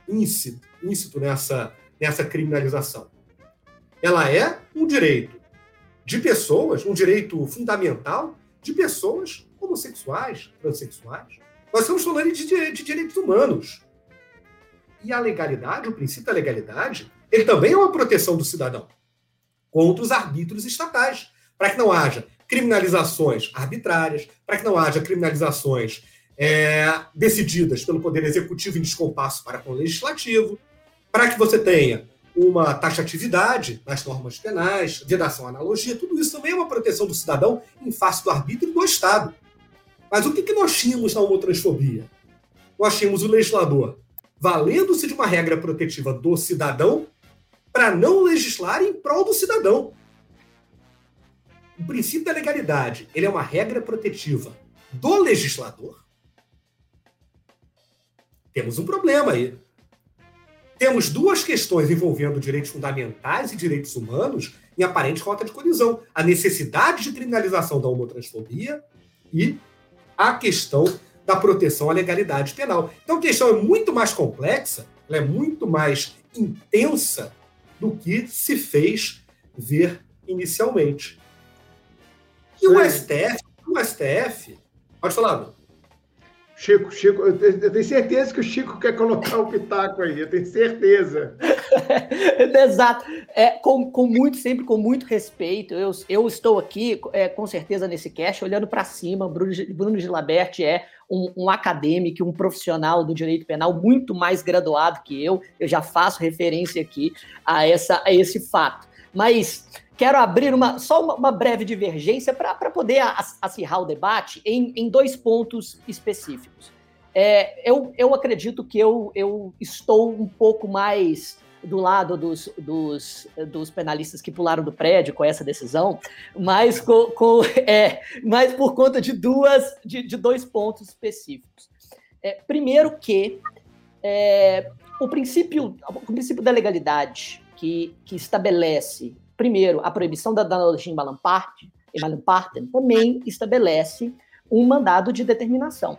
íncito, íncito nessa, nessa criminalização. Ela é um direito de pessoas, um direito fundamental de pessoas homossexuais, transexuais. Nós estamos falando de, de direitos humanos. E a legalidade, o princípio da legalidade, ele também é uma proteção do cidadão contra os arbítrios estatais, para que não haja criminalizações arbitrárias, para que não haja criminalizações é, decididas pelo Poder Executivo em descompasso para com o Legislativo, para que você tenha uma taxatividade nas normas penais, vedação analogia, tudo isso também é uma proteção do cidadão em face do arbítrio do Estado. Mas o que, que nós tínhamos na homotransfobia? Nós tínhamos o legislador valendo-se de uma regra protetiva do cidadão para não legislar em prol do cidadão. O princípio da legalidade ele é uma regra protetiva do legislador. Temos um problema aí temos duas questões envolvendo direitos fundamentais e direitos humanos em aparente rota de colisão: a necessidade de criminalização da homotransfobia e a questão da proteção à legalidade penal. Então a questão é muito mais complexa, ela é muito mais intensa do que se fez ver inicialmente. E o STF, o STF, pode falar, Bruno. Chico, Chico, eu tenho certeza que o Chico quer colocar o pitaco aí, eu tenho certeza. Exato. É, com, com muito, sempre com muito respeito. Eu, eu estou aqui, é, com certeza, nesse cast, olhando para cima. Bruno, Bruno Gilaberti é um, um, acadêmico, um profissional do direito penal muito mais graduado que eu. Eu já faço referência aqui a, essa, a esse fato. Mas quero abrir uma, só uma, uma breve divergência para poder acirrar o debate em, em dois pontos específicos. É, eu, eu acredito que eu, eu estou um pouco mais do lado dos, dos, dos, penalistas que pularam do prédio com essa decisão, mas, com, com é, mas por conta de duas de, de dois pontos específicos. É, primeiro que é, o princípio o princípio da legalidade que, que estabelece primeiro, a proibição da analogia em Malamparten também estabelece um mandado de determinação.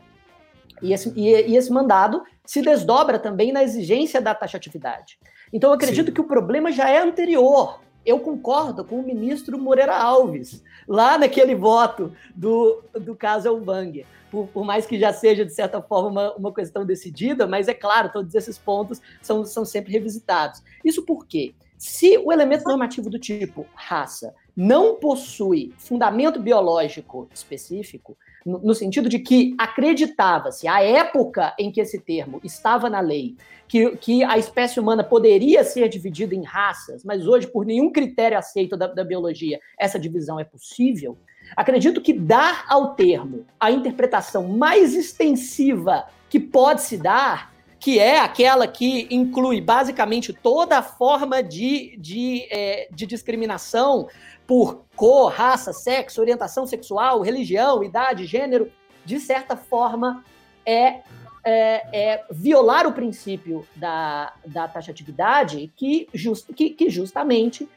E esse, e, e esse, mandado se desdobra também na exigência da taxatividade. Então, eu acredito Sim. que o problema já é anterior. Eu concordo com o ministro Moreira Alves, lá naquele voto do, do caso Elvanger. Por, por, mais que já seja, de certa forma, uma, uma questão decidida, mas é claro, todos esses pontos são, são sempre revisitados. Isso por quê? Se o elemento normativo do tipo raça não possui fundamento biológico específico, no, sentido de que acreditava-se, à época em que esse termo estava na lei, que, que a espécie humana poderia ser dividida em raças, mas hoje, por nenhum critério aceito da, da biologia, essa divisão é possível, acredito que dar ao termo a interpretação mais extensiva que pode se dar que é aquela que inclui basicamente toda forma de, de, é, de discriminação por cor, raça, sexo, orientação sexual, religião, idade, gênero, de certa forma é é, é, violar o princípio da, da taxatividade que, just, que, que justamente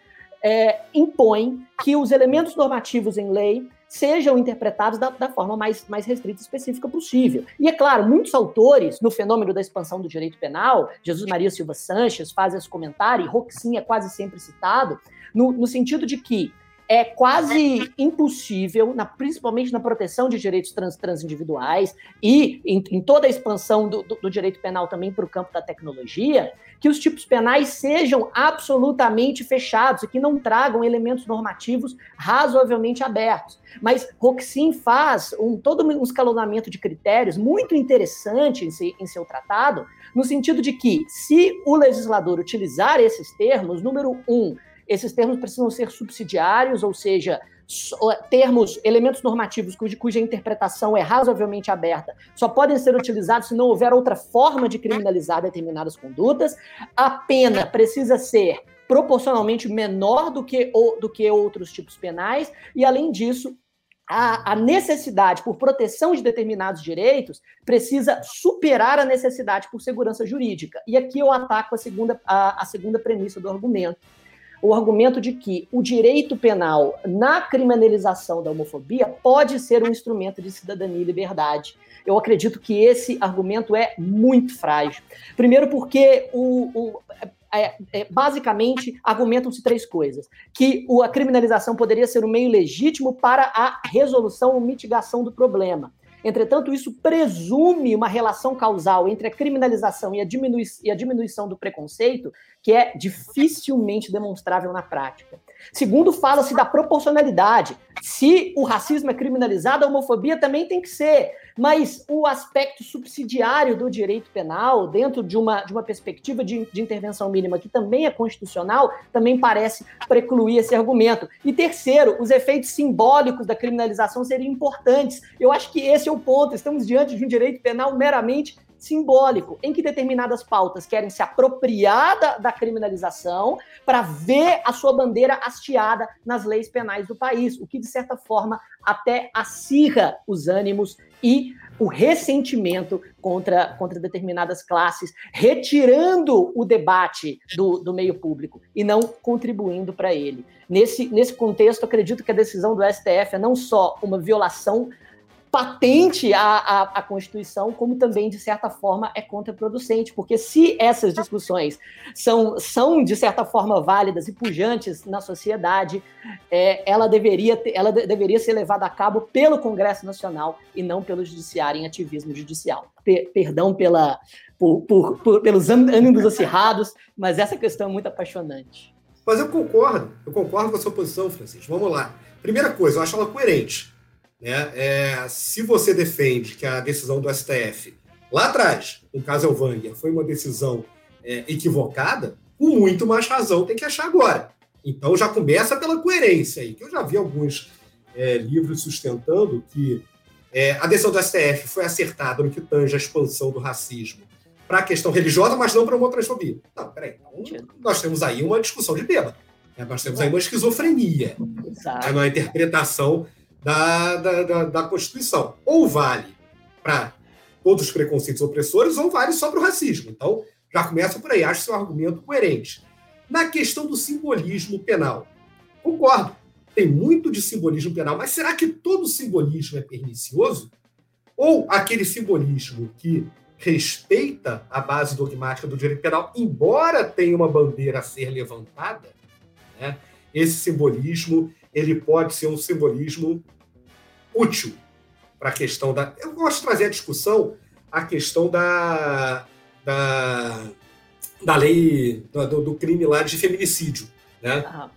é, impõe que os elementos normativos em lei sejam interpretados da, da, forma mais, mais restrita e específica possível. E é claro, muitos autores, no fenômeno da expansão do direito penal, Jesus Maria Silva Sanches faz esse comentário, e Roxin é quase sempre citado, no, no sentido de que é quase impossível, na, principalmente na proteção de direitos trans, transindividuais e em, em, toda a expansão do, do, do direito penal também para o campo da tecnologia, que os tipos penais sejam absolutamente fechados e que não tragam elementos normativos razoavelmente abertos. Mas Roxin faz um, todo um escalonamento de critérios muito interessante em, si, em seu tratado, no sentido de que, se o legislador utilizar esses termos, número um, esses termos precisam ser subsidiários, ou seja, termos, elementos normativos cuja, interpretação é razoavelmente aberta, só podem ser utilizados se não houver outra forma de criminalizar determinadas condutas. A pena precisa ser proporcionalmente menor do que, do que outros tipos penais, e além disso, a, a, necessidade por proteção de determinados direitos precisa superar a necessidade por segurança jurídica. E aqui eu ataco a segunda, a, a segunda premissa do argumento o argumento de que o direito penal na criminalização da homofobia pode ser um instrumento de cidadania e liberdade. Eu acredito que esse argumento é muito frágil. Primeiro, porque o, o é, é, basicamente argumentam-se três coisas: que a criminalização poderia ser um meio legítimo para a resolução ou mitigação do problema. Entretanto, isso presume uma relação causal entre a criminalização e a, diminui e a diminuição do preconceito que é dificilmente demonstrável na prática. Segundo, fala-se da proporcionalidade. Se o racismo é criminalizado, a homofobia também tem que ser. Mas o aspecto subsidiário do direito penal, dentro de uma, de uma perspectiva de, de intervenção mínima, que também é constitucional, também parece precluir esse argumento. E terceiro, os efeitos simbólicos da criminalização seriam importantes. Eu acho que esse é o ponto. Estamos diante de um direito penal meramente simbólico, em que determinadas pautas querem se apropriar da, da criminalização para ver a sua bandeira hasteada nas leis penais do país, o que, de certa forma, até acirra os ânimos e o ressentimento contra, contra determinadas classes, retirando o debate do, do meio público e não contribuindo para ele. Nesse, nesse contexto, acredito que a decisão do STF é não só uma violação patente à, à, à, Constituição, como também, de certa forma, é contraproducente, porque se essas discussões são, são de certa forma, válidas e pujantes na sociedade, é, ela, deveria ela de, deveria ser levada a cabo pelo Congresso Nacional e não pelo Judiciário em ativismo judicial. Per, perdão pela, por, por, por, pelos ânimos acirrados, mas essa questão é muito apaixonante. Mas eu concordo, eu concordo com a sua posição, Francisco. Vamos lá. Primeira coisa, eu acho ela coerente né? É, se você defende que a decisão do STF, lá atrás, no caso Elvânia, foi uma decisão é, equivocada, com muito mais razão tem que achar agora. Então já começa pela coerência aí, que eu já vi alguns é, livros sustentando que é, a decisão do STF foi acertada no que tange a expansão do racismo para a questão religiosa, mas não para uma transfobia. Não, peraí. Então, nós temos aí uma discussão de bêbado. Né? Nós temos aí uma esquizofrenia Exato. na interpretação da, da, da, da Constituição. Ou vale para todos os preconceitos opressores, ou vale só para o racismo. Então, já começa por aí. Acho seu argumento coerente. Na questão do simbolismo penal, concordo. Tem muito de simbolismo penal, mas será que todo simbolismo é pernicioso? Ou aquele simbolismo que respeita a base dogmática do direito penal, embora tenha uma bandeira a ser levantada, né? esse simbolismo ele pode ser um simbolismo útil para a questão da. Eu gosto de trazer a discussão a questão da, da, da lei do, do crime lá de feminicídio, né?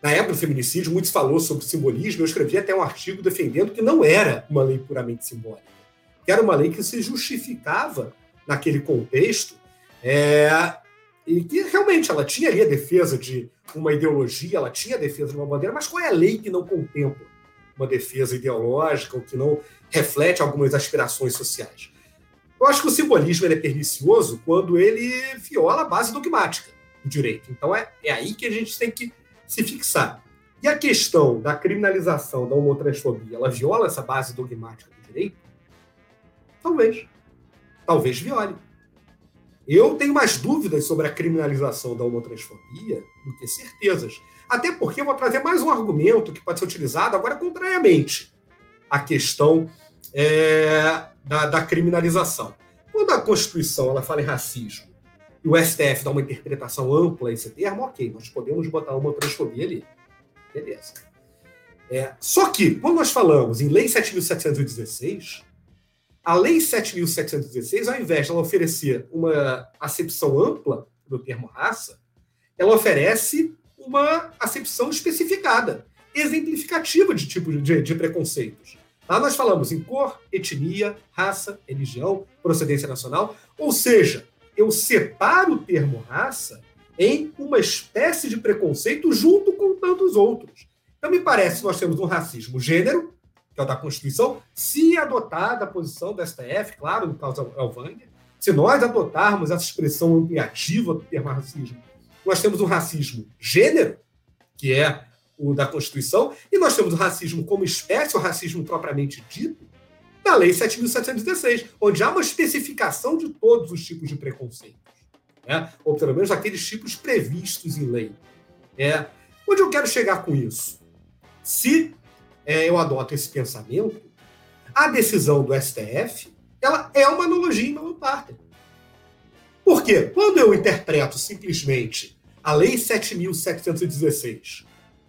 Na época do feminicídio, muitos falou sobre simbolismo. Eu escrevi até um artigo defendendo que não era uma lei puramente simbólica, que era uma lei que se justificava naquele contexto é, e que realmente ela tinha ali a defesa de uma ideologia, ela tinha a defesa de uma bandeira, mas qual é a lei que não contempla uma defesa ideológica ou que não reflete algumas aspirações sociais? Eu acho que o simbolismo é pernicioso quando ele viola a base dogmática do direito. Então é, é aí que a gente tem que se fixar. E a questão da criminalização da homotransfobia, ela viola essa base dogmática do direito? Talvez. talvez viole. Eu tenho mais dúvidas sobre a criminalização da homotransfobia do que certezas. Até porque eu vou trazer mais um argumento que pode ser utilizado agora contrariamente à questão é, da, da, criminalização. Quando a Constituição ela fala em racismo e o STF dá uma interpretação ampla a esse termo, ok, nós podemos botar uma transfobia ali. Beleza. É, só que, quando nós falamos em Lei 7.716, a Lei 7.716, ao invés de ela oferecer uma acepção ampla do termo raça, ela oferece uma acepção especificada, exemplificativa de tipos de, de preconceitos. Lá nós falamos em cor, etnia, raça, religião, procedência nacional, ou seja, eu separo o termo raça em uma espécie de preconceito junto com tantos outros. Então, me parece que nós temos um racismo gênero, que é o da Constituição, se adotar da posição do STF, claro, no caso Elvanger, se nós adotarmos essa expressão ampliativa do termo racismo, nós temos um racismo gênero, que é o da Constituição, e nós temos o racismo como espécie, o racismo propriamente dito, da Lei 7.716, onde há uma especificação de todos os tipos de preconceitos, né? ou pelo menos aqueles tipos previstos em lei. É, onde eu quero chegar com isso? Se é, eu adoto esse pensamento, a decisão do STF ela é uma analogia em parte. Por quê? Quando eu interpreto simplesmente a Lei 7.716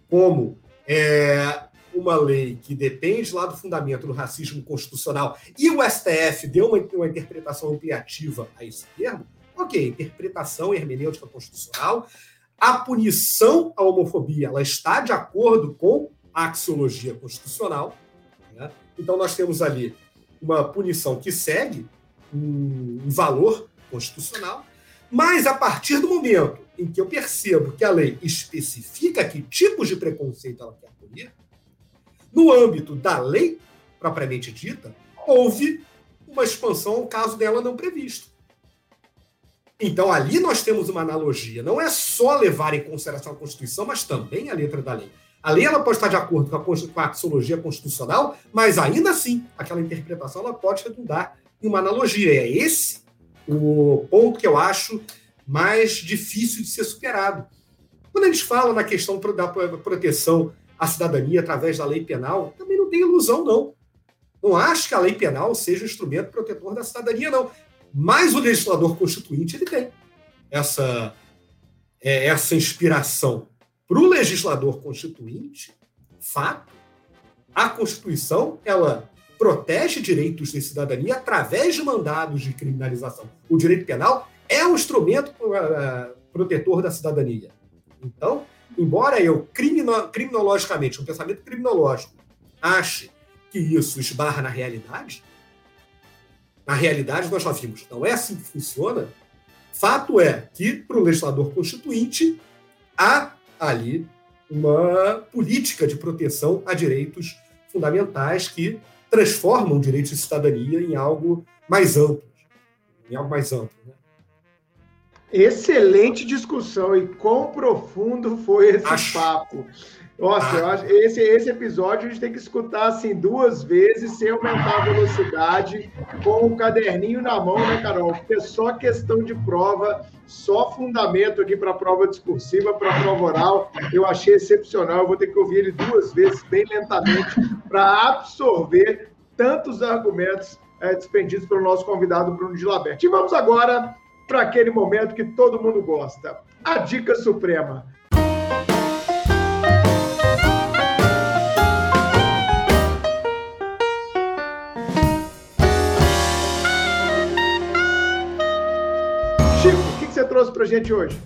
como é, uma lei que depende lá do fundamento do racismo constitucional e o STF deu uma, uma interpretação ampliativa a esse termo, ok, interpretação hermenêutica constitucional, a punição à homofobia ela está de acordo com axiologia constitucional. Né? Então, nós temos ali uma punição que segue um, valor constitucional, mas a partir do momento em que eu percebo que a lei especifica que tipos de preconceito ela quer punir, no âmbito da lei propriamente dita, houve uma expansão ao caso dela não previsto. Então, ali nós temos uma analogia. Não é só levar em consideração a Constituição, mas também a letra da lei. A lei ela pode estar de acordo com a, com a axiologia constitucional, mas ainda assim, aquela interpretação ela pode redundar em uma analogia. É esse o ponto que eu acho mais difícil de ser superado. Quando a gente fala na questão da proteção à cidadania através da lei penal, também não tem ilusão, não. Não acho que a lei penal seja o instrumento protetor da cidadania, não. Mas o legislador constituinte ele tem essa, é, essa inspiração para o legislador constituinte, fato, a Constituição ela protege direitos de cidadania através de mandados de criminalização. O direito penal é um instrumento uh, protetor da cidadania. Então, embora eu crimino, criminologicamente, um pensamento criminológico, ache que isso esbarra na realidade, na realidade nós já vimos, não é assim que funciona. Fato é que, para o legislador constituinte, há ali uma política de proteção a direitos fundamentais que transformam direitos de cidadania em algo mais amplo, em algo mais amplo. Né? Excelente discussão e quão profundo foi esse Acho... papo. Nossa, eu acho esse, esse episódio a gente tem que escutar assim duas vezes sem aumentar a velocidade, com o caderninho na mão, né, Carol? Porque é só questão de prova, só fundamento aqui para a prova discursiva, para a prova oral. Eu achei excepcional. Eu vou ter que ouvir ele duas vezes, bem lentamente, para absorver tantos argumentos é, pelo nosso convidado Bruno de Laberte. E vamos agora para aquele momento que todo mundo gosta: a dica suprema. Trouxe para a gente hoje?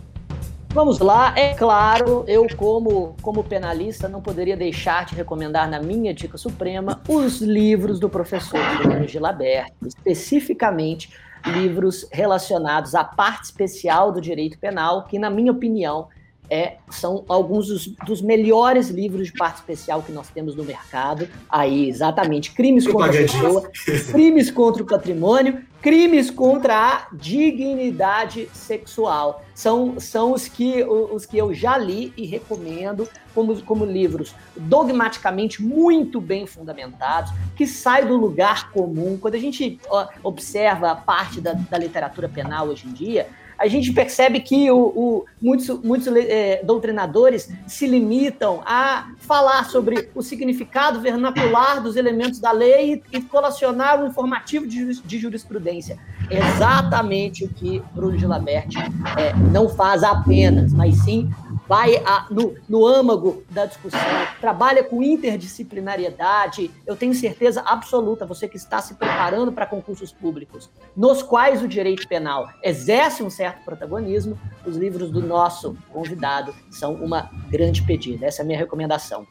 Vamos lá, é claro, eu como, como penalista não poderia deixar de recomendar na minha dica suprema os livros do professor Bruno Gilaberto, especificamente livros relacionados à parte especial do direito penal, que na minha opinião é, são alguns dos, dos, melhores livros de parte especial que nós temos no mercado. Aí, exatamente, crimes contra a pessoa, crimes contra o patrimônio, crimes contra a dignidade sexual. São, são os, que, os que eu já li e recomendo como, como livros dogmaticamente muito bem fundamentados, que saem do lugar comum. Quando a gente observa a parte da, da literatura penal hoje em dia, a gente percebe que o, o muitos, muitos é, doutrinadores se limitam a falar sobre o significado vernacular dos elementos da lei e, e colacionar o informativo de, de jurisprudência. exatamente o que Bruno Gilabert é, não faz apenas, mas sim vai a, no, no âmago da discussão, trabalha com interdisciplinariedade. Eu tenho certeza absoluta, você que está se preparando para concursos públicos, nos quais o direito penal exerce um certo protagonismo, os livros do nosso convidado são uma grande pedida. Essa é a minha recomendação.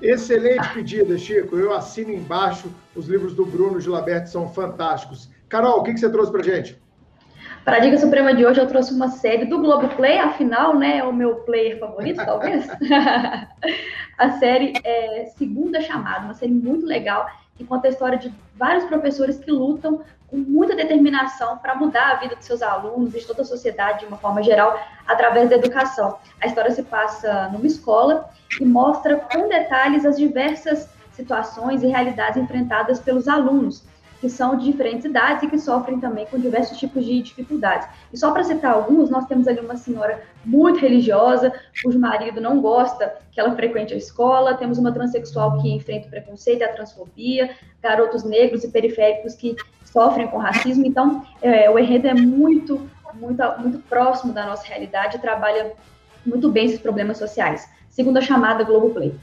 Excelente pedida, Chico. Eu assino embaixo. Os livros do Bruno Gilabert são fantásticos. Carol, o que você trouxe para gente? Para a Dica Suprema de hoje, eu trouxe uma série do Globoplay, afinal, né, é o meu player favorito, talvez. a série é Segunda Chamada, uma série muito legal, que conta a história de vários professores que lutam com muita determinação para mudar a vida dos seus alunos e de toda a sociedade de uma forma geral através da educação. A história se passa numa escola e mostra com detalhes as diversas situações e realidades enfrentadas pelos alunos que são de diferentes idades e que sofrem também com diversos tipos de dificuldades. E só para citar alguns, nós temos ali uma senhora muito religiosa, cujo marido não gosta que ela frequente a escola, temos uma transexual que enfrenta o preconceito e a transfobia, garotos negros e periféricos que sofrem com racismo. Então, é, o enredo é muito, muito, muito próximo da nossa realidade e trabalha muito bem esses problemas sociais. Segunda chamada Globoplay.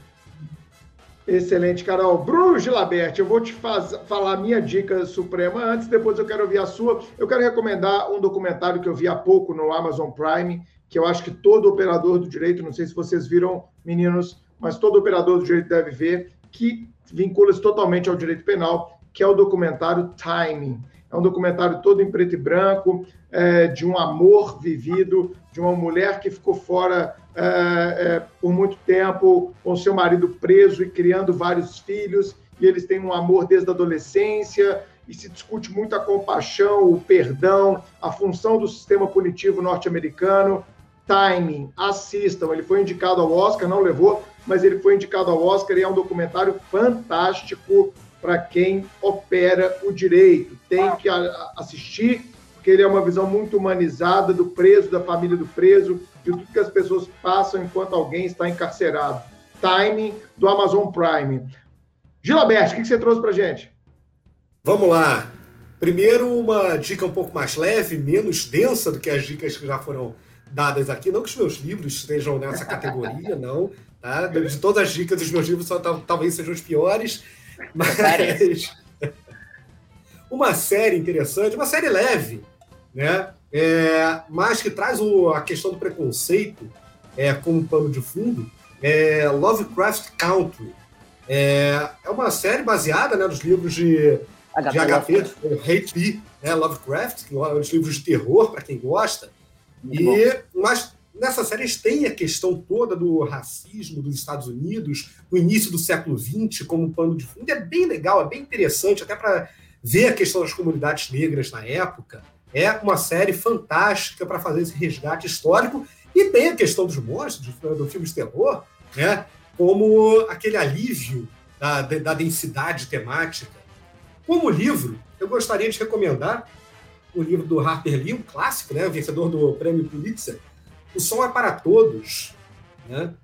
Excelente, Carol. Bruno Gilabert, eu vou te faz, falar minha dica suprema antes, depois eu quero ouvir a sua. Eu quero recomendar um documentário que eu vi há pouco no Amazon Prime, que eu acho que todo operador do direito, não sei se vocês viram, meninos, mas todo operador do direito deve ver, que vincula-se totalmente ao direito penal, que é o documentário Timing. É um documentário todo em preto e branco, é, de um amor vivido, de uma mulher que ficou fora é, é, por muito tempo com seu marido preso e criando vários filhos, e eles têm um amor desde a adolescência, e se discute muito a compaixão, o perdão, a função do sistema punitivo norte-americano. Timing, assistam. Ele foi indicado ao Oscar, não levou, mas ele foi indicado ao Oscar e é um documentário fantástico para quem opera o direito. Tem que assistir, porque ele é uma visão muito humanizada do preso, da família do preso, de tudo que as pessoas passam enquanto alguém está encarcerado. Timing do Amazon Prime. Gilberto, o que você trouxe para gente? Vamos lá. Primeiro, uma dica um pouco mais leve, menos densa do que as dicas que já foram dadas aqui. Não que os meus livros estejam nessa categoria, não. Tá? De todas as dicas, os meus livros só, talvez sejam os piores. Mas. uma série interessante, uma série leve, né? É, mas que traz o, a questão do preconceito é, como pano de fundo, é Lovecraft Country. É, é uma série baseada né, nos livros de, de HP, Hate né, Lovecraft, que são os livros de terror, para quem gosta. e, mas nessa série eles têm a questão toda do racismo dos Estados Unidos, no início do século XX, como pano de fundo. É bem legal, é bem interessante, até para ver a questão das comunidades negras na época. É uma série fantástica para fazer esse resgate histórico. E tem a questão dos monstros, do filme de terror, né? como aquele alívio da, da densidade temática. Como livro, eu gostaria de recomendar o livro do Harper Lee, um clássico, né? vencedor do prêmio Pulitzer, O Som é para Todos, né?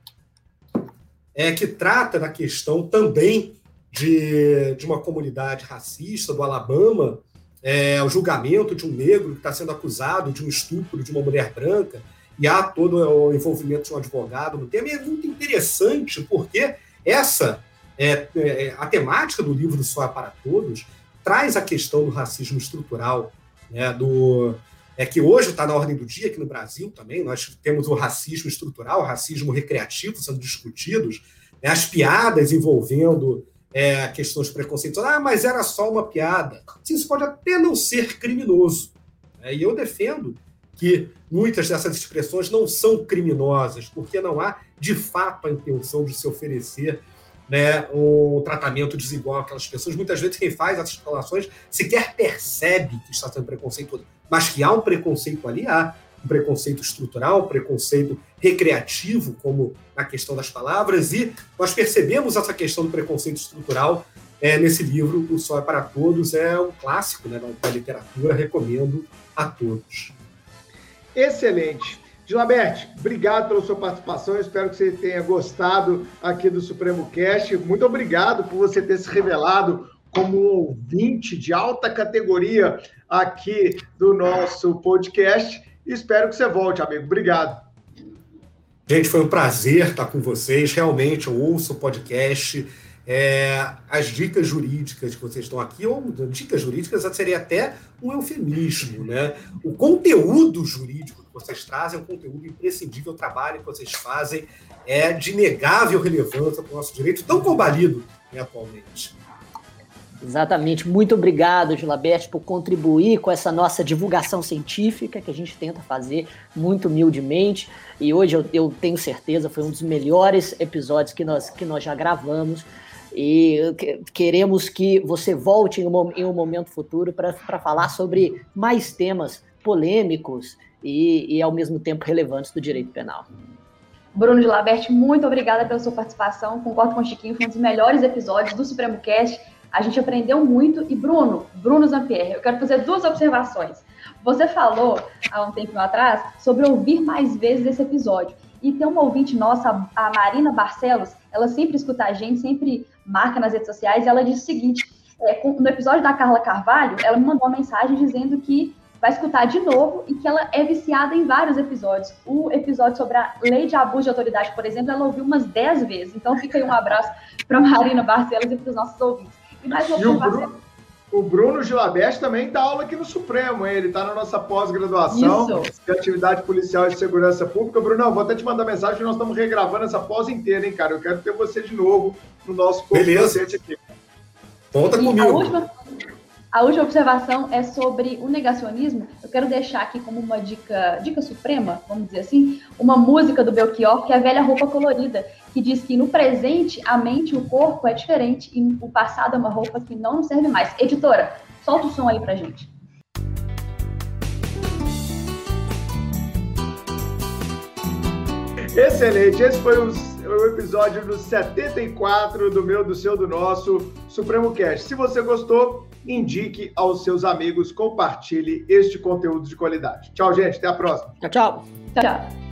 é, que trata da questão também de, de uma comunidade racista do Alabama, é, o julgamento de um negro que está sendo acusado de um estupro de uma mulher branca, e há todo o envolvimento de um advogado no tema. E é muito interessante porque essa é, é, a temática do livro Só é para Todos traz a questão do racismo estrutural, né, do, é que hoje está na ordem do dia aqui no Brasil também. Nós temos o racismo estrutural, o racismo recreativo sendo discutidos, né, as piadas envolvendo é, questões preconceituosas. Ah, mas era só uma piada. Sim, isso pode até não ser criminoso. Né? E eu defendo que muitas dessas expressões não são criminosas, porque não há, de fato, a intenção de se oferecer né, um tratamento desigual àquelas pessoas. Muitas vezes quem faz essas relações sequer percebe que está sendo preconceituoso, mas que há um preconceito ali, há um preconceito estrutural, um preconceito recreativo, como na questão das palavras, e nós percebemos essa questão do preconceito estrutural é, nesse livro, O Sol é para Todos, é um clássico né, da literatura, recomendo a todos. Excelente. Gilaberte, obrigado pela sua participação. Espero que você tenha gostado aqui do Supremo Cast. Muito obrigado por você ter se revelado como um ouvinte de alta categoria aqui do nosso podcast. Espero que você volte, amigo. Obrigado. Gente, foi um prazer estar com vocês. Realmente, eu ouço o podcast. É, as dicas jurídicas que vocês estão aqui, ou dicas jurídicas seria até um eufemismo, né? O conteúdo jurídico que vocês trazem é um conteúdo imprescindível, o trabalho que vocês fazem é de inegável relevância para o nosso direito, tão combalido né, atualmente. Exatamente. Muito obrigado, Gilaberte, por contribuir com essa nossa divulgação científica que a gente tenta fazer muito humildemente. E hoje eu, eu tenho certeza foi um dos melhores episódios que nós, que nós já gravamos. E queremos que você volte em um, em um momento futuro para falar sobre mais temas polêmicos e, e, ao mesmo tempo, relevantes do direito penal. Bruno de Laberte, muito obrigada pela sua participação. Concordo com o Chiquinho, foi um dos melhores episódios do Supremo Cast. A gente aprendeu muito. E, Bruno, Bruno Zampierre, eu quero fazer duas observações. Você falou, há um tempo atrás, sobre ouvir mais vezes esse episódio. E tem uma ouvinte nossa, a Marina Barcelos, ela sempre escuta a gente, sempre marca nas redes sociais, e ela disse o seguinte: é, no episódio da Carla Carvalho, ela me mandou uma mensagem dizendo que vai escutar de novo e que ela é viciada em vários episódios. O episódio sobre a lei de abuso de autoridade, por exemplo, ela ouviu umas 10 vezes. Então fica aí um abraço para Marina Barcelos e para os nossos ouvintes. E mais uma observação. O Bruno Gilabeste também dá aula aqui no Supremo, hein? ele está na nossa pós-graduação de atividade policial e segurança pública. Bruno, vou até te mandar mensagem, nós estamos regravando essa pós inteira, hein, cara? Eu quero ter você de novo no nosso Beleza. aqui. Conta comigo. A última, a última observação é sobre o negacionismo. Eu quero deixar aqui como uma dica, dica suprema, vamos dizer assim, uma música do Belchior, que é a velha roupa colorida, que diz que no presente a mente e o corpo é diferente e o passado é uma roupa que não nos serve mais. Editora, solta o som aí pra gente. Excelente, esse foi o, o episódio do 74 do meu, do seu, do nosso Supremo Cast. Se você gostou, indique aos seus amigos, compartilhe este conteúdo de qualidade. Tchau, gente, até a próxima. Tchau, tchau. Tchau.